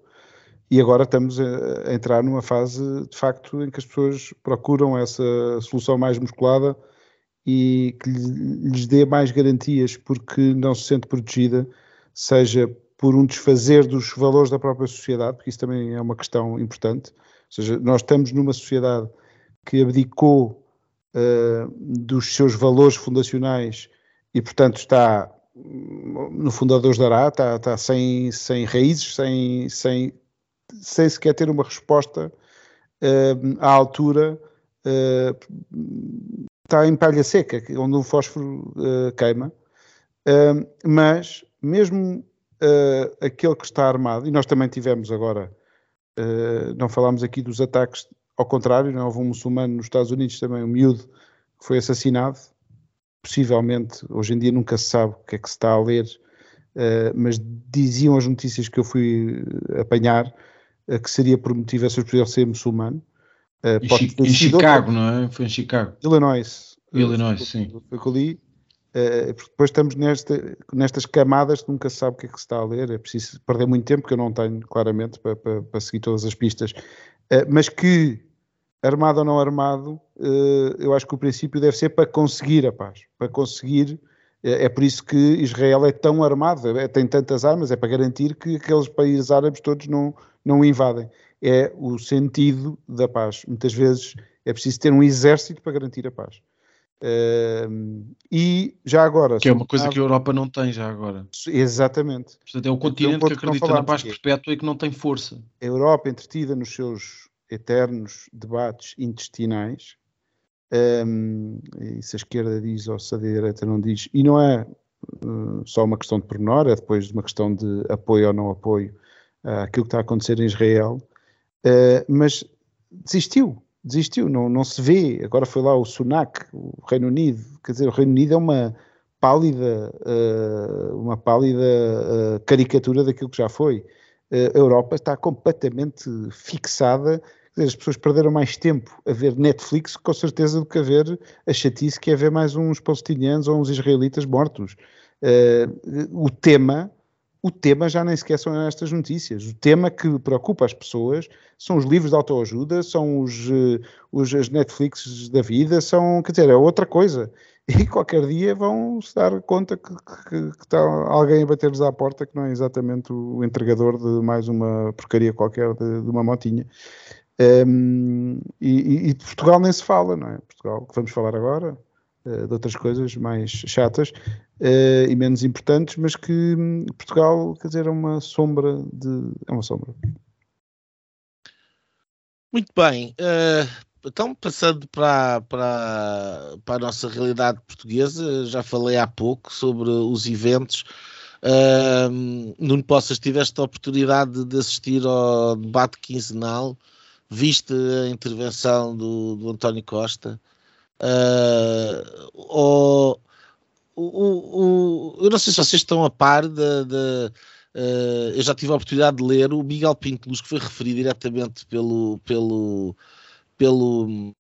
E agora estamos a, a entrar numa fase de facto em que as pessoas procuram essa solução mais musculada e que lhes dê mais garantias porque não se sente protegida, seja por um desfazer dos valores da própria sociedade, porque isso também é uma questão importante. Ou seja, nós estamos numa sociedade que abdicou uh, dos seus valores fundacionais e, portanto, está no fundadores dará, está, está sem, sem raízes, sem, sem, sem sequer ter uma resposta uh, à altura, uh, está em palha seca, onde o fósforo queima. mas, mesmo uh, aquele que está armado, e nós também tivemos agora, não falámos aqui dos ataques, ao contrário, não houve um muçulmano nos Estados Unidos também, um miúdo, que foi assassinado, possivelmente, hoje em dia nunca se sabe o que é que se está a ler, uh, mas diziam as notícias que eu fui apanhar, que seria por motivações por ele ser muçulmano. em, em Chicago, outra... não é? Foi em Chicago. Illinois. Illinois, sim. Foi que eu li. Uh, depois estamos nesta, nestas camadas que nunca se sabe o que é que se está a ler, é preciso perder muito tempo, que eu não tenho claramente para, para, para seguir todas as pistas, uh, mas que, armado ou não armado, uh, eu acho que o princípio deve ser para conseguir a paz, para conseguir, é por isso que Israel é tão armado, é, tem tantas armas, é para garantir que aqueles países árabes todos não, não o invadem. É o sentido da paz. Muitas vezes é preciso ter um exército para garantir a paz. Uh, e já agora. Que é uma coisa que a Europa não tem já agora. Exatamente. Portanto, é um continente que acredita na paz perpétua e que não tem força. A Europa, entretida nos seus eternos debates intestinais, um, e se a esquerda diz ou se a direita não diz, e não é uh, só uma questão de pormenor, é depois uma questão de apoio ou não apoio àquilo que está a acontecer em Israel, uh, mas desistiu desistiu, não, não se vê. Agora foi lá o Sunak, o Reino Unido, quer dizer, o Reino Unido é uma pálida, uh, uma pálida uh, caricatura daquilo que já foi. Uh, a Europa está completamente fixada, as pessoas perderam mais tempo a ver Netflix, com certeza, do que a ver a chatice que é ver mais uns palestinianos ou uns israelitas mortos. o tema o tema já nem sequer são estas notícias. O tema que preocupa as pessoas são os livros de autoajuda, são os, eh, os as Netflix da vida, são, quer dizer, é outra coisa. [laughs] E qualquer dia vão se dar conta que, que, que está alguém a bater-lhes à porta que não é exatamente o entregador de mais uma porcaria qualquer de, de uma motinha. Um, e, e, de Portugal nem se fala, não é? Portugal, que vamos falar agora, de outras coisas mais chatas, uh, e menos importantes, mas que hum, Portugal, quer dizer, é uma sombra de. É uma sombra. Muito bem. Uh, então, passando para, para, para a nossa realidade portuguesa, já falei há pouco sobre os eventos. Uh, Nuno Poças, tiveste a oportunidade de assistir ao debate quinzenal, viste a intervenção do, do António Costa. Uh, ou, o, o, eu não sei se vocês estão a par de uh, eu já tive a oportunidade de ler o Miguel Pintelus, que foi referido diretamente pelo, pelo, pelo,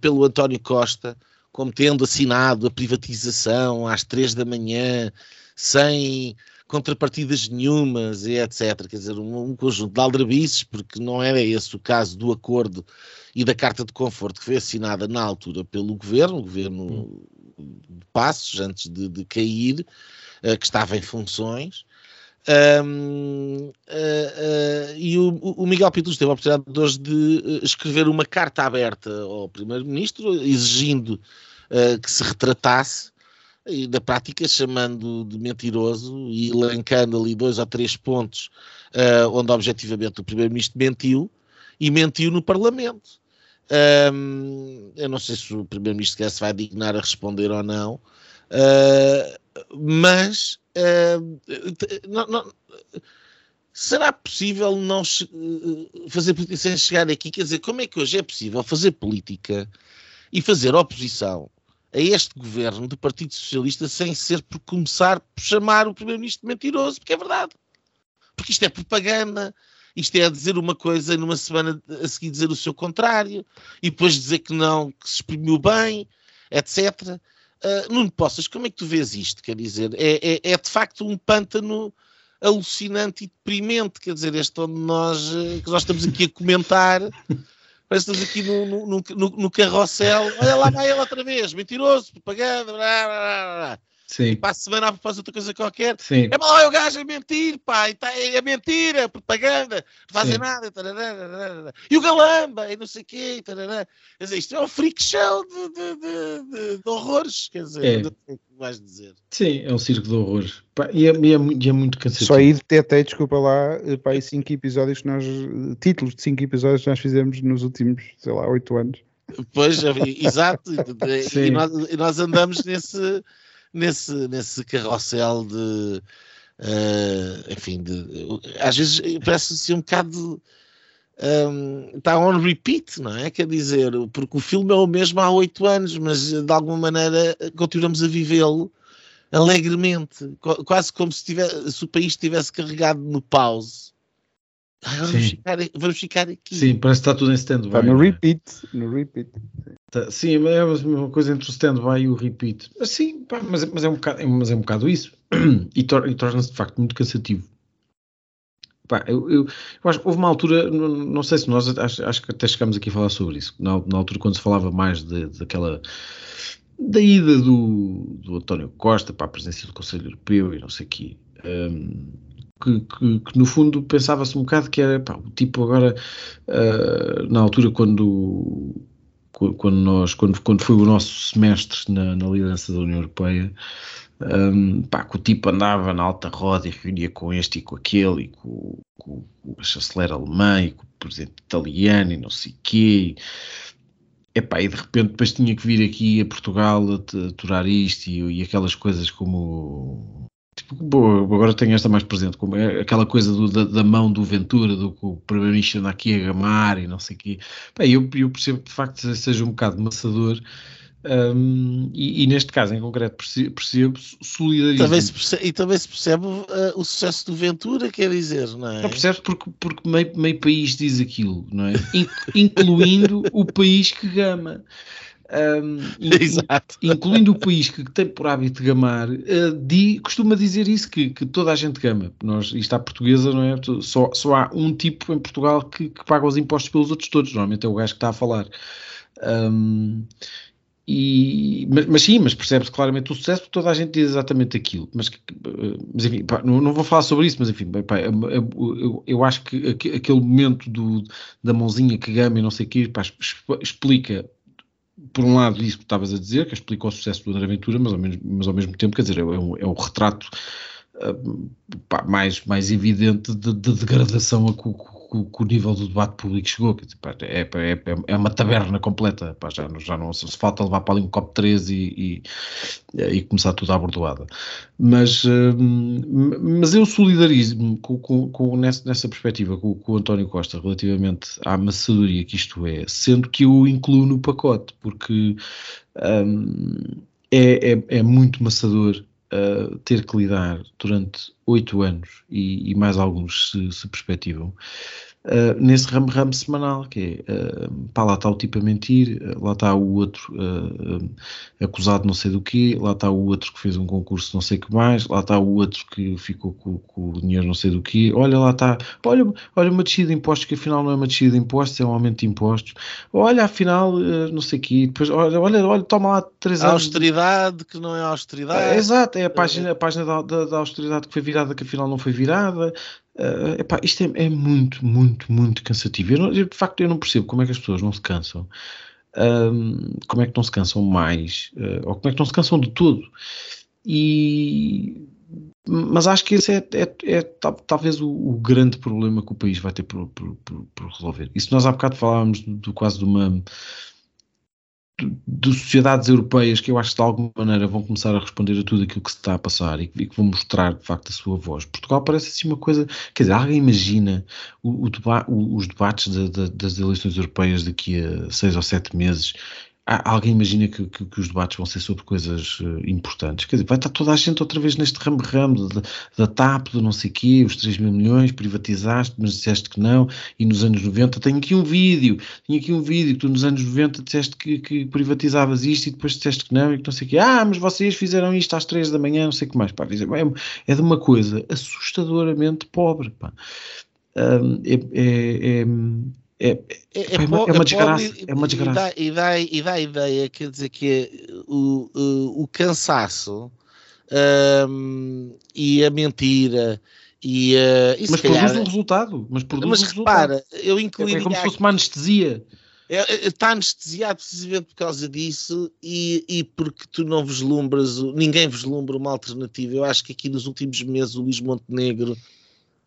pelo António Costa, como tendo assinado a privatização às três da manhã, sem contrapartidas nenhumas e etc. Quer dizer, um, um conjunto de aldrabices, porque não era esse o caso do acordo e da carta de conforto que foi assinada na altura pelo governo, o governo de Passos, antes de, de cair, uh, que estava em funções. Um, uh, uh, e o, o Miguel Pintos teve a oportunidade hoje de escrever uma carta aberta ao Primeiro-Ministro, exigindo que se retratasse e na prática chamando de mentiroso e elencando ali dois ou três pontos uh, onde objetivamente o Primeiro-Ministro mentiu e mentiu no Parlamento. Um, eu não sei se o Primeiro-Ministro se vai dignar a responder ou não, uh, mas uh, não, não, será possível não fazer política sem chegar aqui? Quer dizer, como é que hoje é possível fazer política e fazer oposição a este governo do Partido Socialista sem ser por começar por chamar o Primeiro-Ministro mentiroso? Porque é verdade. porque isto é propaganda, isto é dizer uma coisa e numa semana a seguir dizer o seu contrário, e depois dizer que não, que se exprimiu bem, etc. Uh, Nuno Poças, como é que tu vês isto? Quer dizer, é, é, é, de facto um pântano alucinante e deprimente, quer dizer, este onde nós, que nós estamos aqui a comentar, parece estamos aqui no, no, no, no carrossel, olha lá vai ele outra vez, mentiroso, propaganda, blá, blá, blá. Sim. E para a semana a de outra coisa qualquer. Sim. É mal, o gajo é mentir, pá, e tá, é mentira, é propaganda, não fazem nada. Tarará, e o Galamba, e não sei o quê. Tarará. Quer dizer, isto é um freak show de, de, de, de horrores. Quer dizer, é. não sei o que vais dizer. Sim, é um circo de horrores. Pá, e, é, e, é, e é muito cansativo. Só aí detectei, desculpa lá, pá, aí cinco episódios que nós, títulos de cinco episódios que nós fizemos nos últimos, sei lá, oito anos. Pois, exato. e, [laughs] nós, e nós andamos nesse nesse, nesse carrossel de. Uh, enfim, de, às vezes parece ser um bocado. Um, está on repeat, não é? Quer dizer, porque o filme é o mesmo há oito anos, mas de alguma maneira continuamos a vivê-lo alegremente, quase como se, tivesse, se o país estivesse carregado no pause. Ah, vamos, ficar, vamos, ficar, aqui. Sim, parece que está tudo em stand-by. Está no é? repeat. No repeat. Tá, sim, é a mesma coisa entre o stand-by e o repeat. Sim, pá, mas, mas, é um bocado, mas é um bocado isso. [clears throat] e, tor e torna-se de facto muito cansativo. Pá, eu, eu, eu, acho que houve uma altura, não, não sei se nós, acho, acho, que até chegámos aqui a falar sobre isso, na, na altura quando se falava mais de, daquela da ida do, do António Costa para a presidência do Conselho Europeu e não sei o quê. Um, que, que, que, no fundo pensava-se um bocado que era pá, o tipo agora, uh, na altura quando, quando, nós, quando, quando foi o nosso semestre na, na liderança da União Europeia, um, pá, que o tipo andava na alta roda e reunia com este e com aquele, e com, com, com o chanceler alemão, e com o presidente italiano, e não sei quê. Epá, e de repente depois tinha que vir aqui a Portugal a aturar isto e, e aquelas coisas como Tipo, agora tenho esta mais presente, como é aquela coisa do, da, da, mão do Ventura, do que o Primeiro-Ministro anda aqui a gamar e não sei o quê. Bem, eu, eu percebo que de facto seja um bocado maçador. Um, e, e, neste caso em concreto percebo solidarismo também se percebe, e também se percebe uh, o sucesso do Ventura quer dizer, não é? Não percebe porque, porque meio, meio país diz aquilo, não é? incluindo o país que gama um, [laughs] Exato. incluindo o país que tem por hábito gamar, uh, di, costuma dizer isso, que, que, toda a gente gama. Nós, isto à portuguesa, não é? Só, só há um tipo em Portugal que, que, paga os impostos pelos outros todos, normalmente é o gajo que está a falar. Um, e, mas, mas, sim, mas percebe-se claramente o sucesso porque toda a gente diz exatamente aquilo. Mas, mas enfim, pá, não, não, vou falar sobre isso, mas enfim, pá, eu, eu, eu, acho que aquele momento do, da mãozinha que gama e não sei o que, explica por um lado, isso que estavas a dizer, que explica o sucesso do André Ventura, mas ao, mesmo, mas ao mesmo tempo, quer dizer, é, um, é retrato uh, pá, mais, mais evidente de, de degradação a que, que, o nível do debate público chegou. Dizer, pá, é, é, é, uma taberna completa, pá, já, já não se falta levar para ali um copo 13 e, e, e começar tudo à bordoada. Mas, uh, mas eu solidarizo-me com, com, com, nessa, nessa perspectiva com, com o António Costa relativamente à maçadoria que isto é, sendo que eu o incluo no pacote, porque um, é, é, é muito maçador uh, ter que lidar durante oito anos e, e, mais alguns se, se perspectivam uh, nesse ramo-ramo semanal, que é, uh, pá, lá está o tipo a mentir, uh, lá está o outro acusado não sei do quê, lá está o outro que fez um concurso não sei o que mais, lá está o outro que ficou com, com, o dinheiro não sei do quê, olha lá está, olha, olha uma descida de impostos que afinal não é uma descida de impostos, é um aumento de impostos, olha afinal não sei o quê, depois olha, olha, olha toma lá três anos. austeridade que não é austeridade. exato, é a página, a página da, da, da austeridade que foi virada que afinal não foi virada, Uh, epá, isto é, é, muito, muito, muito cansativo. Eu não, eu, de facto, eu não percebo como é que as pessoas não se cansam. Um, como é que não se cansam mais? Uh, ou como é que não se cansam de tudo? E, mas acho que esse é, é, é talvez o, o, grande problema que o país vai ter por, por, por, por resolver. Se nós há bocado falávamos do, do quase de uma de sociedades europeias que eu acho que de alguma maneira vão começar a responder a tudo aquilo que se está a passar e, que vão mostrar de facto a sua voz. Portugal parece assim uma coisa, quer dizer, alguém imagina o, o deba os debates de, de, das eleições europeias daqui a seis ou sete meses alguém imagina que, que, que, os debates vão ser sobre coisas uh, importantes. Quer dizer, vai estar toda a gente outra vez neste ramo-ramo da, TAP, do não sei quê, os 3 mil milhões, privatizaste, mas disseste que não, e nos anos 90 tenho aqui um vídeo, tenho aqui um vídeo que tu nos anos 90 disseste que, que privatizavas isto e depois disseste que não, e que não sei o quê. Ah, mas vocês fizeram isto às 3 da manhã, não sei o que mais. Pá, é, é de uma coisa assustadoramente pobre. Pá. Um, é, é, é é, é, é, é, uma, é uma desgraça. é uma desgraça. E dá, e, dá, e dá a ideia, quer dizer, que o, o, o cansaço um, e a mentira. E, uh, e mas calhar, produz um resultado. Mas, produz mas um repara, resultado. eu incluiria. É como se fosse uma anestesia. Está anestesiado precisamente por causa disso e, e porque tu não vislumbras, ninguém vislumbra uma alternativa. Eu acho que aqui nos últimos meses o Luís Montenegro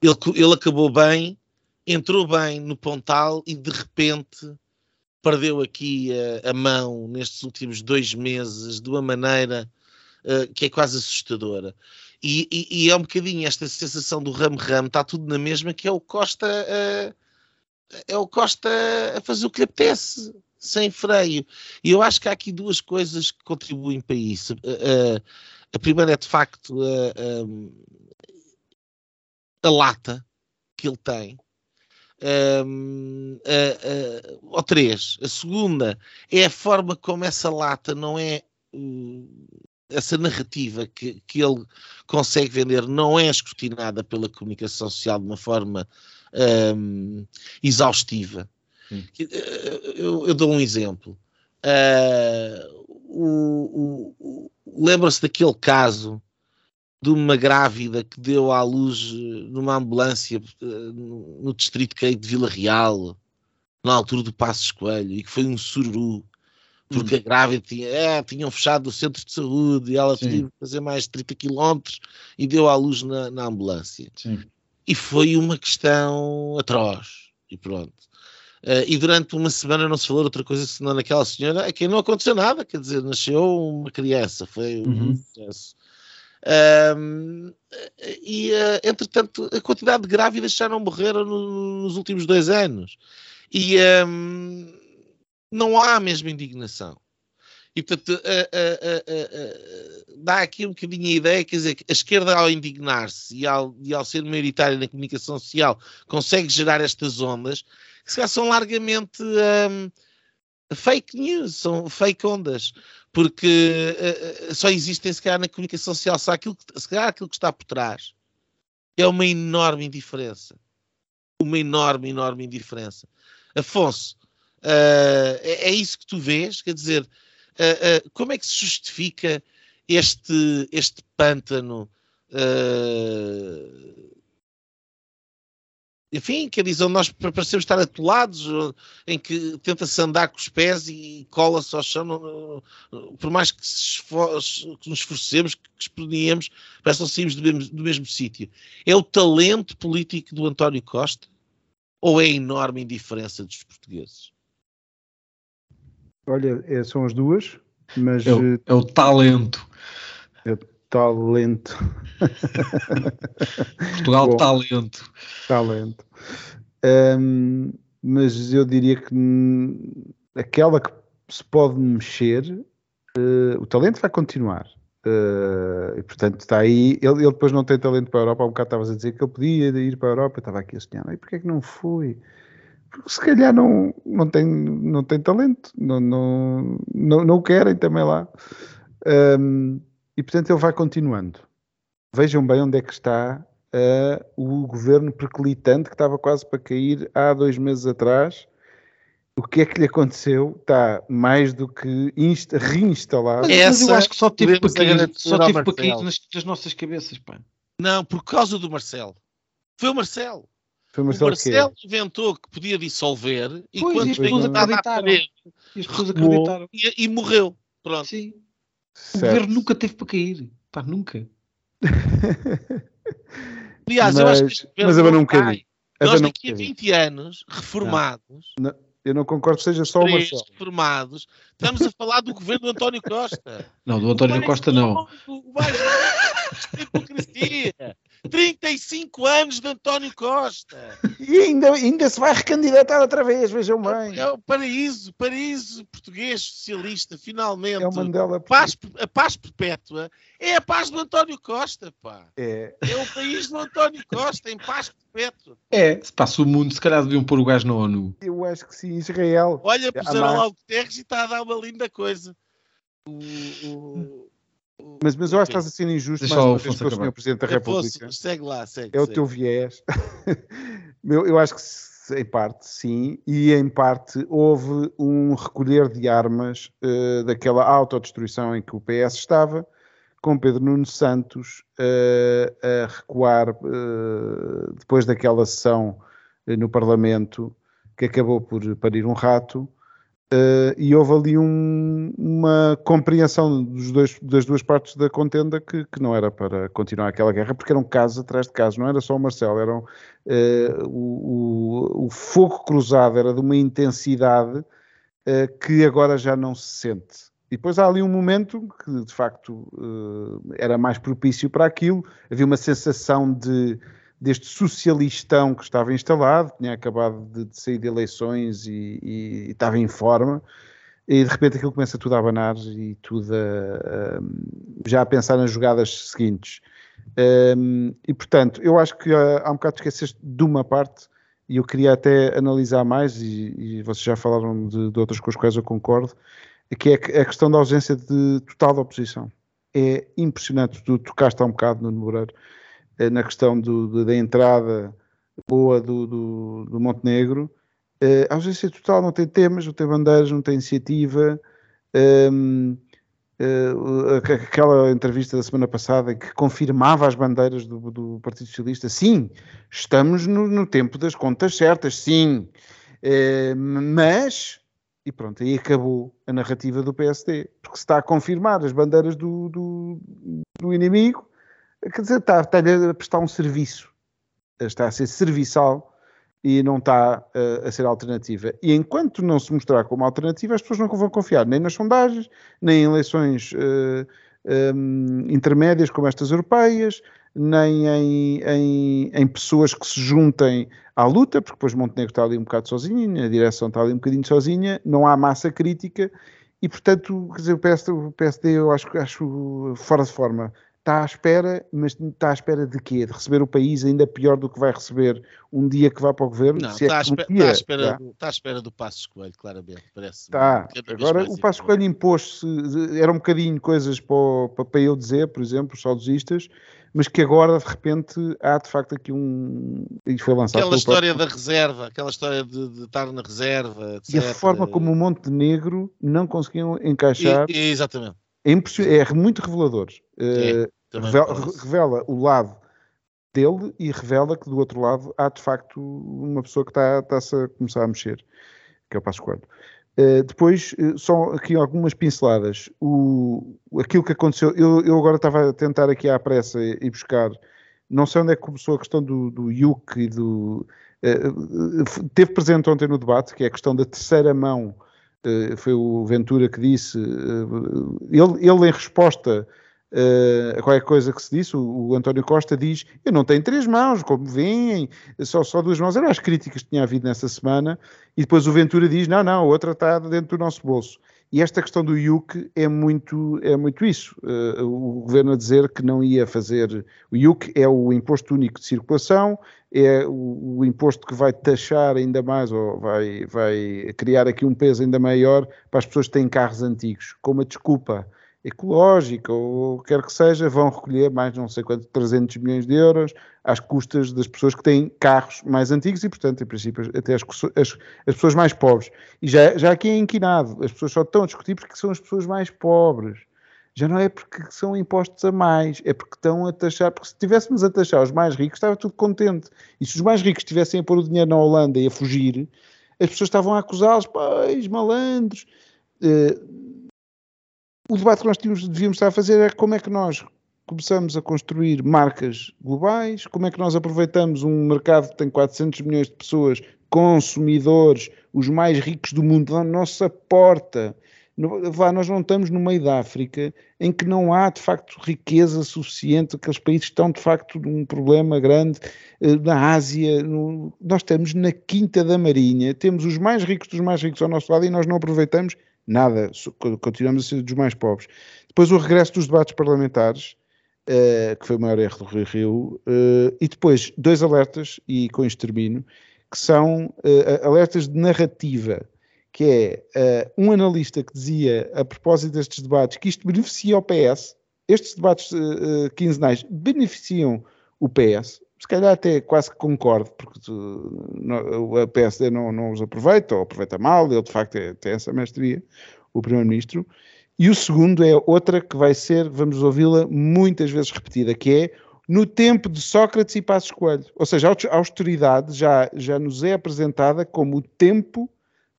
ele, ele acabou bem, entrou bem no Pontal e de repente perdeu aqui a, a mão nestes últimos dois meses de uma maneira uh, que é quase assustadora. E, e, e, é um bocadinho esta sensação do ramo-ramo, está tudo na mesma, que é o Costa uh, é o Costa a fazer o que lhe apetece, sem freio. E eu acho que há aqui duas coisas que contribuem para isso. Uh, a primeira é de facto a lata que ele tem um, uh, uh, ou três. A segunda é a forma como essa lata não é. Uh, essa narrativa que, que ele consegue vender não é escrutinada pela comunicação social de uma forma um, exaustiva. Hum. Eu, eu, dou um exemplo. o Lembra-se daquele caso de uma grávida que deu à luz eh, numa ambulância eh, no distrito que é de Vila Real, na altura do Passos Coelho, e que foi um sururu, porque hum. a grávida tinha, é, tinham fechado o centro de saúde e ela tinha que fazer mais de 30 quilómetros e deu à luz na, na ambulância. Sim. E foi uma questão atroz. E pronto. Uh, e durante uma semana não se falou outra coisa senão naquela senhora a quem não aconteceu nada, quer dizer, nasceu uma criança, foi um uhum. sucesso. Um, e, uh, entretanto, a quantidade de grávidas já não morreram no, nos últimos dois anos. E um, não há a mesma indignação. E, portanto, dá aqui um bocadinho a ideia, quer dizer, que a esquerda, ao indignar-se e ao, e ao ser maioritária na comunicação social, consegue gerar estas ondas que se são largamente um, fake news, são fake ondas porque uh, só existem, se calhar, na comunicação social, só aquilo que, se calhar aquilo que está por trás é uma enorme indiferença. Uma enorme, enorme indiferença. Afonso, uh, é, é, isso que tu vês? Quer dizer, uh, como é que se justifica este, este pântano enfim, quer dizer, nós parecemos estar atolados, em que tenta-se andar com os pés e cola-se ao chão, por mais que, que nos esforcemos, que explodíamos, parece que não saímos do mesmo, do mesmo sítio. É o talento político do António Costa ou é a enorme indiferença dos portugueses? Olha, é, são as duas, mas... É o, eh, é o talento. É talento. [laughs] Portugal Bom, talento. Talento. Um, mas eu diria que aquela que se pode mexer, uh, o talento vai continuar. Uh, e portanto está aí. Ele, ele, depois não tem talento para a Europa. Há um bocado estavas a dizer que ele podia ir para a Europa. Eu estava aqui a sonhar. E porquê é que não foi? Porque se calhar não, não, tem, não tem talento. Não, não, não, não o querem também lá. Um, e portanto ele vai continuando. Vejam bem onde é que está uh, o governo perclitante que estava quase para cair há dois meses atrás. O que é que lhe aconteceu? Está mais do que insta, reinstalado. Mas, mas, eu acho que só teve para cair, só para cair nas, nas, nossas cabeças, pá. Não, por causa do Marcelo. Foi o Marcelo. Foi o Marcelo, o Marcelo inventou que podia dissolver e pois, quando as pessoas acreditaram. E as pessoas acreditaram. E, e morreu. Pronto. Sim. Certo. O governo nunca teve para cair. Pá, nunca. [laughs] Aliás, mas, eu acho que mas eu não, não cai. Nós daqui a 20 anos, reformados, não. Não, eu não concordo que seja só o Marcelo. reformados, estamos a falar do governo do António Costa. Não, do António Costa não. O mais [laughs] hipocrisia. 35 anos de António Costa. E ainda, ainda se vai recandidatar outra vez, vejam bem. É o paraíso, paraíso português socialista, finalmente. É o Mandela. Paz, a paz perpétua é a paz do António Costa, pá. É. É o país do António Costa, em paz perpétua. É, se passa o mundo, se calhar deviam pôr o gajo na ONU. Eu acho que sim, Israel. Olha, puseram Amar. lá o Guterres e está a dar uma linda coisa. O- o- [laughs] Mas, mas eu acho que estás a ser injusto Deixa mais uma vez com o. Sr. Presidente da República. segue lá, segue. É o segue. teu viés. [laughs] eu, eu acho que em parte sim, e em parte houve um recolher de armas eh, daquela autodestruição em que o PS estava, com Pedro Nuno Santos eh, a recuar eh, depois daquela sessão no Parlamento que acabou por parir um rato. Eh, e houve ali um- uma compreensão dois- das duas partes da contenda que, que não era para continuar aquela guerra, porque eram casos atrás de casos, não era só o Marcelo, eram, eh, o, o- fogo cruzado era de uma intensidade eh, que agora já não se sente. E depois há ali um momento que de facto era mais propício para aquilo, havia uma sensação de deste socialistão que estava instalado, tinha acabado de, de sair de eleições e, e- e estava em forma, e de repente aquilo começa tudo a abanar e tudo a, a- já a pensar nas jogadas seguintes. Um, e portanto, eu acho que há, há um bocado esqueceste de uma parte, e eu queria até analisar mais, e, e vocês já falaram de, de outras com as quais eu concordo, que é a questão da ausência de total oposição. É impressionante, tu tocaste há um bocado no Moreira, na questão do- da entrada boa do, do, do Montenegro. Eh, a ausência total não tem temas, não tem bandeiras, não tem iniciativa. Ehm, eh, aqu- aquela entrevista da semana passada que confirmava as bandeiras do, do Partido Socialista, sim, estamos no, no tempo das contas certas, sim, Eh, mas, e pronto, aí acabou a narrativa do PSD, porque se está a confirmar as bandeiras do, do, do inimigo, quer dizer, está, está a prestar um serviço, está a ser serviçal e não está eh, a ser alternativa. E enquanto não se mostrar como alternativa, as pessoas não vão confiar nem nas sondagens, nem em eleições eh, em, intermédias como estas europeias, nem em, em, em pessoas que se juntem à luta, porque depois Montenegro está ali um bocado sozinho, a direção está ali um bocadinho sozinha, não há massa crítica e, portanto, quer dizer, o PSD, o PSD eu acho, acho fora de forma. Está à espera, mas está à espera de quê? De receber o país ainda pior do que vai receber um dia que vá para o governo? Não, Se é está, à que um espera, dia, está à espera já. do, está à espera do Passos Coelho, claramente, parece. Está. Agora, o Passo. Coelho impôs-se, era um bocadinho coisas para, o- para, eu dizer, por exemplo, os saudosistas, mas que agora, de repente, há de facto aqui um. E foi lançado Aquela história próprio- da reserva, aquela história de, de estar na reserva, etc. E a forma como o Montenegro não conseguiam encaixar e- exatamente. É, é muito revelador. Eh, também revela, revela o lado dele e revela que do outro lado há de facto uma pessoa que está, está-se a começar a mexer, que é o Passo Coelho. Eh, depois, eh, só aqui algumas pinceladas. O, aquilo que aconteceu, eu, eu agora estava a tentar aqui à pressa e, buscar, não sei onde é que começou a questão do, do IUC e do. eh, teve presente ontem no debate, que é a questão da terceira mão. Eh, foi o Ventura que disse, eh, ele, ele em resposta eh, a qualquer coisa que se disse, o, o António Costa diz: Eu não tenho três mãos, como veem, só, só duas mãos. Eram as críticas que tinha havido nessa semana, e depois o Ventura diz: Não, não, a outra está dentro do nosso bolso. E esta questão do IUC é muito, é muito isso. Eh, o governo a dizer que não ia fazer. O IUC é o Imposto Único de Circulação, é o, o imposto que vai taxar ainda mais, ou vai, vai criar aqui um peso ainda maior para as pessoas que têm carros antigos, com uma desculpa ecológica ou quer que seja, vão recolher mais não sei quanto, 300 milhões de euros às custas das pessoas que têm carros mais antigos e, portanto, em princípio, até as, as, as pessoas mais pobres. E já, já aqui é inquinado, as pessoas só estão a discutir porque são as pessoas mais pobres. Já não é porque são impostos a mais, é porque estão a taxar, porque se estivéssemos a taxar os mais ricos, estava tudo contente. E se os mais ricos estivessem a pôr o dinheiro na Holanda e a fugir, as pessoas estavam a acusá-los, pois, malandros. Uh, o debate que nós tínhamos, devíamos estar a fazer é como é que nós começamos a construir marcas globais, como é que nós aproveitamos um mercado que tem 400 milhões de pessoas, consumidores, os mais ricos do mundo, na nossa porta, Lá nós não estamos no meio da África em que não há de facto riqueza suficiente, aqueles países estão de facto num problema grande. Eh, na Ásia, no, nós estamos na quinta da Marinha, temos os mais ricos dos mais ricos ao nosso lado e nós não aproveitamos nada, continuamos a ser dos mais pobres. Depois o regresso dos debates parlamentares, uh, que foi o maior erro do Rio Rio, uh, e depois dois alertas, e com isto termino, que são uh, alertas de narrativa que é um analista que dizia, a propósito destes debates, que isto beneficia o PS, estes debates quinzenais beneficiam o PS, se calhar até quase que concordo, porque tu, a PSD não, não os aproveita, ou aproveita mal, ele de facto é, tem essa mestria, o Primeiro-Ministro. E o segundo é outra que vai ser, vamos ouvi-la muitas vezes repetida, que é no tempo de Sócrates e Passos Coelho. Ou seja, a austeridade já, já nos é apresentada como o tempo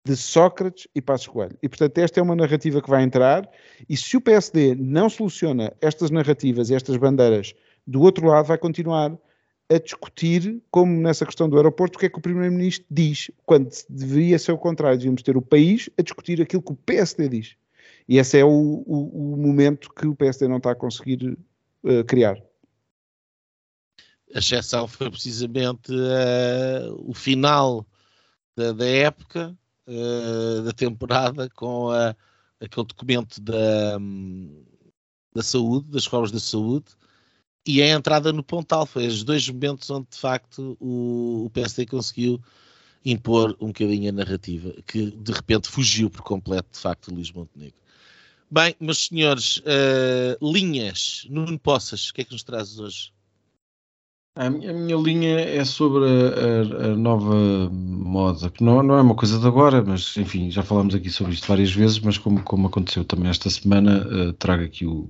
de Sócrates e Passos Coelho. E, portanto, esta é uma narrativa que vai entrar, e se o PSD não soluciona estas narrativas e estas bandeiras do outro lado, vai continuar a discutir, como nessa questão do aeroporto, o que é que o Primeiro-Ministro diz, quando deveria ser o contrário, devíamos ter o país a discutir aquilo que o PSD diz. E esse é o, o, o momento que o PSD não está a conseguir uh, criar. A exceção foi precisamente uh, o final da, da época, uh, da temporada com a, aquele documento da, da saúde, das escolas da saúde, e a entrada no Pontal. Foi os dois momentos onde, de facto, o, o PSD conseguiu impor um bocadinho a narrativa, que de repente fugiu por completo, de facto, Luís Montenegro. Bem, meus senhores, uh, linhas, Nuno Poças, o que é que nos trazes hoje? A minha, a minha linha é sobre a, a, a nova moda, que não, não, é uma coisa de agora, mas enfim, já falámos aqui sobre isto várias vezes, mas como, como aconteceu também esta semana, uh, trago aqui o,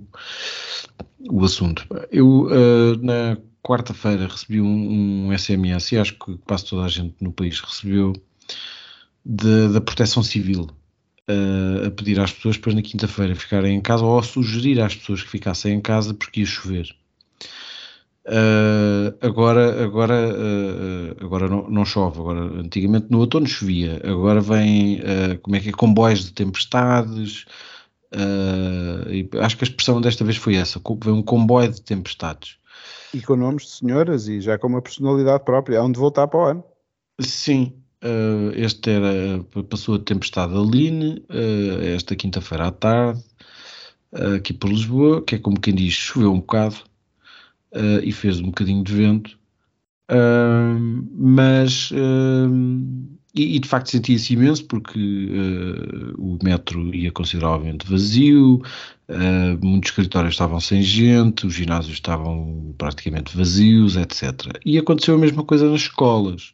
o assunto. Eu, uh, na quarta-feira, recebi um, um, SMS, e acho que quase toda a gente no país recebeu, de, da Proteção Civil, uh, a pedir às pessoas para na quinta-feira ficarem em casa, ou a sugerir às pessoas que ficassem em casa porque ia chover. Uh, agora agora, uh, agora não, não, chove, agora antigamente no outono chovia, agora vem uh, como é que é, comboios de tempestades, acho que a expressão desta vez foi essa, vem um comboio de tempestades. E com nomes de senhoras e já com uma personalidade própria, onde voltar para o ano. Sim, este era, passou a tempestade Aline, esta quinta-feira à tarde, aqui por Lisboa, que é como quem diz, choveu um bocado, uh, e fez um bocadinho de vento, uh, mas uh, e, e, de facto sentia-se imenso porque o metro ia consideravelmente vazio, muitos escritórios estavam sem gente, os ginásios estavam praticamente vazios, etc. E aconteceu a mesma coisa nas escolas.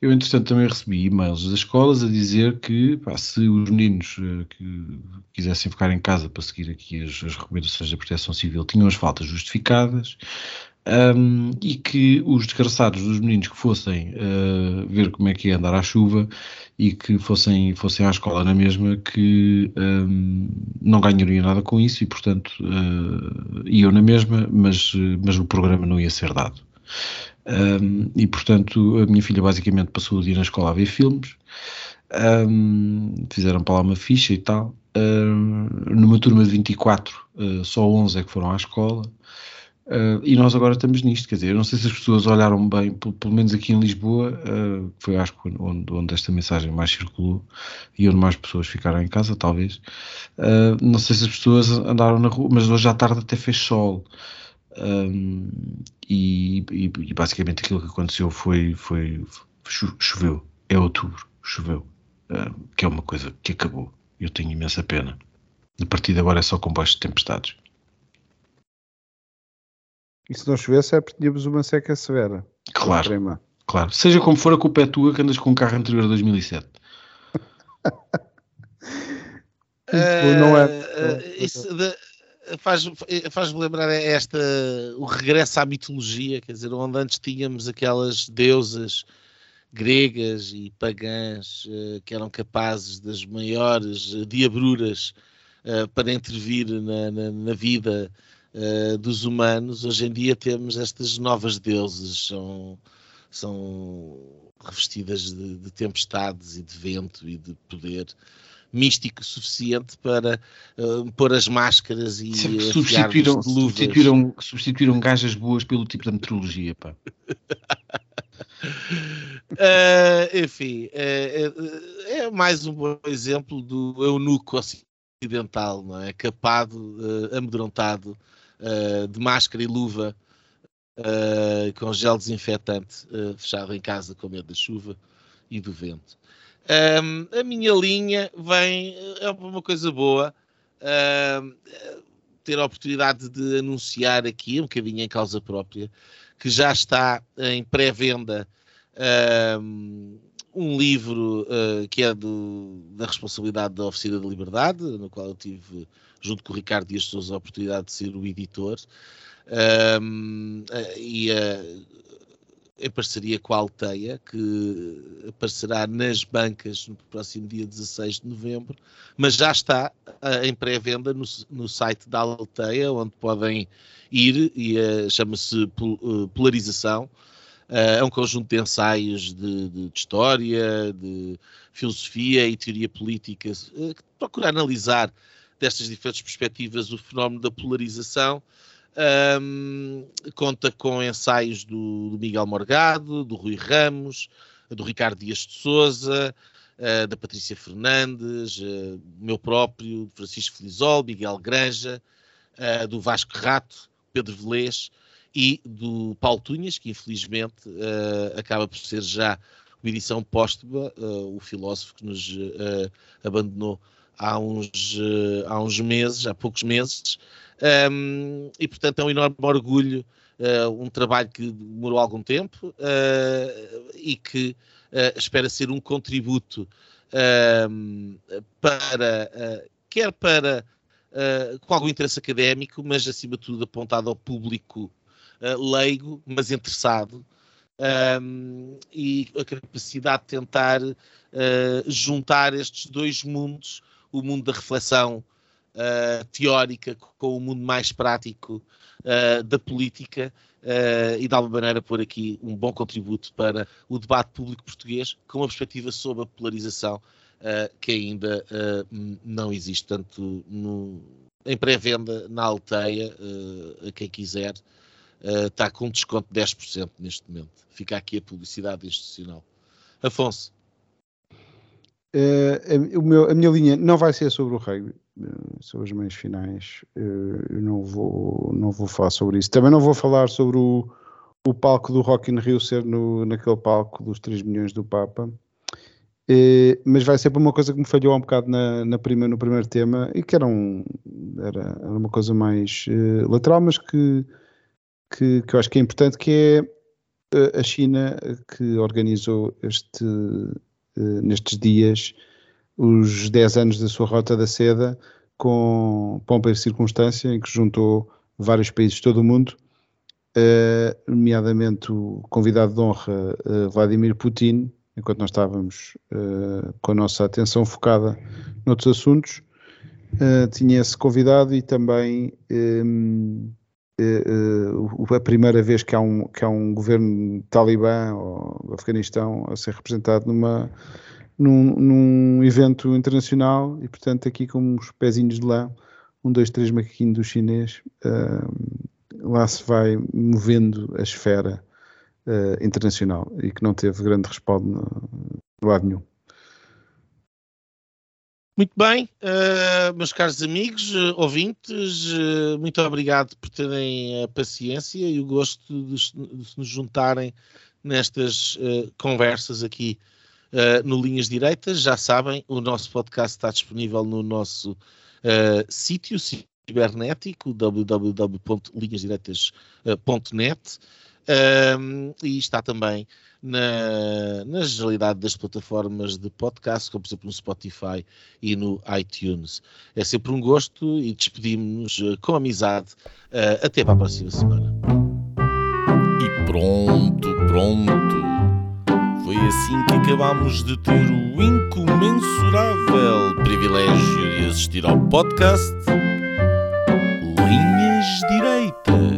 Eu, entretanto, também recebi e-mails das escolas a dizer que pá, se os meninos uh, que quisessem ficar em casa para seguir aqui as, as recomendações da Proteção Civil tinham as faltas justificadas um, e que os desgraçados dos meninos que fossem uh, ver como é que ia andar à chuva e que fossem, fossem à escola na mesma, que um, não ganhariam nada com isso e, portanto, uh, iam na mesma, mas, mas o programa não ia ser dado. Um, e portanto a minha filha basicamente passou o dia na escola a ver filmes, fizeram para lá uma ficha e tal. Um, numa turma de 24, uh, ah, só 11 é que foram à escola. Uh, e nós agora estamos nisto, quer dizer, eu não sei se as pessoas olharam bem, pelo, pelo menos aqui em Lisboa, uh, foi acho que onde, onde, esta mensagem mais circulou e onde mais pessoas ficaram em casa, talvez. Uh, não sei se as pessoas andaram na rua, mas hoje à tarde até fez sol. Um, e, e, e, basicamente aquilo que aconteceu foi, foi choveu, é outubro, choveu, que é uma coisa que acabou. Eu tenho imensa pena. A partir de agora é só compostos de tempestades. E se não chovesse é porque tínhamos uma seca severa. Claro, claro. Seja como for, a culpa é tua que andas com um carro anterior a 2007. [laughs] Isso não é. Uh, isso de, faz-me faz lembrar esta o regresso à mitologia, quer dizer, onde antes tínhamos aquelas deusas gregas e pagãs uh, que eram capazes das maiores uh, diabruras uh, para intervir na, na, na vida dos humanos. Hoje em dia temos estas novas deuses, são, são revestidas de, de tempestades e de vento e de poder místico suficiente para uh, pôr as máscaras e substituíram, substituíram, substituíram gajas boas pelo tipo de meteorologia, pá. uh, [laughs] enfim, é, é, mais um bom exemplo do eunuco ocidental, não é? Capado, uh, amedrontado, de máscara e luva, com gel desinfetante, fechado em casa com medo da chuva e do vento. Um, a minha linha vem, é uma coisa boa, ter a oportunidade de anunciar aqui, um bocadinho em causa própria, que já está em pré-venda um, um, livro uh, que é do, da responsabilidade da Oficina da Liberdade, no qual eu tive, junto com o Ricardo Dias Souza, a oportunidade de ser o editor. Um, e uh, em parceria com a Alteia, que aparecerá nas bancas no próximo dia 16 de novembro, mas já está uh, em pré-venda no, no, site da Alteia, onde podem ir, e uh, chama-se uh, Polarização. é um conjunto de ensaios de, de, de, história, de filosofia e teoria política, que procura analisar destas diferentes perspectivas o fenómeno da polarização um, conta com ensaios do, do, Miguel Morgado, do Rui Ramos, do Ricardo Dias de Souza, uh, da Patrícia Fernandes, uh, meu próprio, Francisco Felizol, Miguel Granja, uh, do Vasco Rato, Pedro Velês e do Paulo Tunhas, que infelizmente acaba por ser já uma edição póstuma, o filósofo que nos abandonou há uns, há uns meses, há poucos meses, um, e portanto é um enorme orgulho, uh, um trabalho que demorou algum tempo uh, e que uh, espera ser um contributo para, quer para, com algum interesse académico, mas acima de tudo apontado ao público leigo, mas interessado. Um, e a capacidade de tentar juntar estes dois mundos, o mundo da reflexão uh, teórica com o mundo mais prático uh, da política uh, e de alguma maneira pôr aqui um bom contributo para o debate público português com uma perspectiva sobre a polarização que ainda não existe. Tanto no, em pré-venda na Alteia, a quem quiser, está com um desconto de 10% neste momento. Fica aqui a publicidade institucional. Afonso. Uh, meu, a minha linha não vai ser sobre o rugby. Eh, sobre as meias finais, eh, eu não vou, não vou falar sobre isso. Também não vou falar sobre o, o palco do Rock in Rio ser no, naquele palco dos 3 milhões do Papa. Mas vai ser por uma coisa que me falhou um bocado na, na prima, no primeiro tema e que era, um, era, era uma coisa mais uh, lateral, mas que, que, que, eu acho que é importante, que é a China que organizou este, uh, nestes dias os 10 anos da sua Rota da Seda com pompa e circunstância, em que juntou vários países de todo o mundo, uh, nomeadamente o convidado de honra uh, Vladimir Putin, enquanto nós estávamos uh, com a nossa atenção focada noutros assuntos, tinha esse convidado e também a primeira vez que há um, que há um governo talibã ou Afeganistão a ser representado numa num, num evento internacional e, portanto, aqui com uns pezinhos de lá, um, dois, três macaquinhos do chinês, uh, lá se vai movendo a esfera uh, internacional e que não teve grande respaldo no, no lado nenhum. Muito bem, uh, meus caros amigos, uh, ouvintes, uh, muito obrigado por terem a paciência e o gosto de, de se nos juntarem nestas conversas aqui no Linhas Direitas. Já sabem, o nosso podcast está disponível no nosso sítio cibernético www.linhasdireitas.net um, e está também na, na generalidade das plataformas de podcast, como por exemplo no Spotify e no iTunes. É sempre um gosto e despedimos-nos eh, com amizade. Uh, até para a próxima semana. E pronto, pronto. Foi assim que acabámos de ter o incomensurável privilégio de assistir ao podcast Linhas Direitas.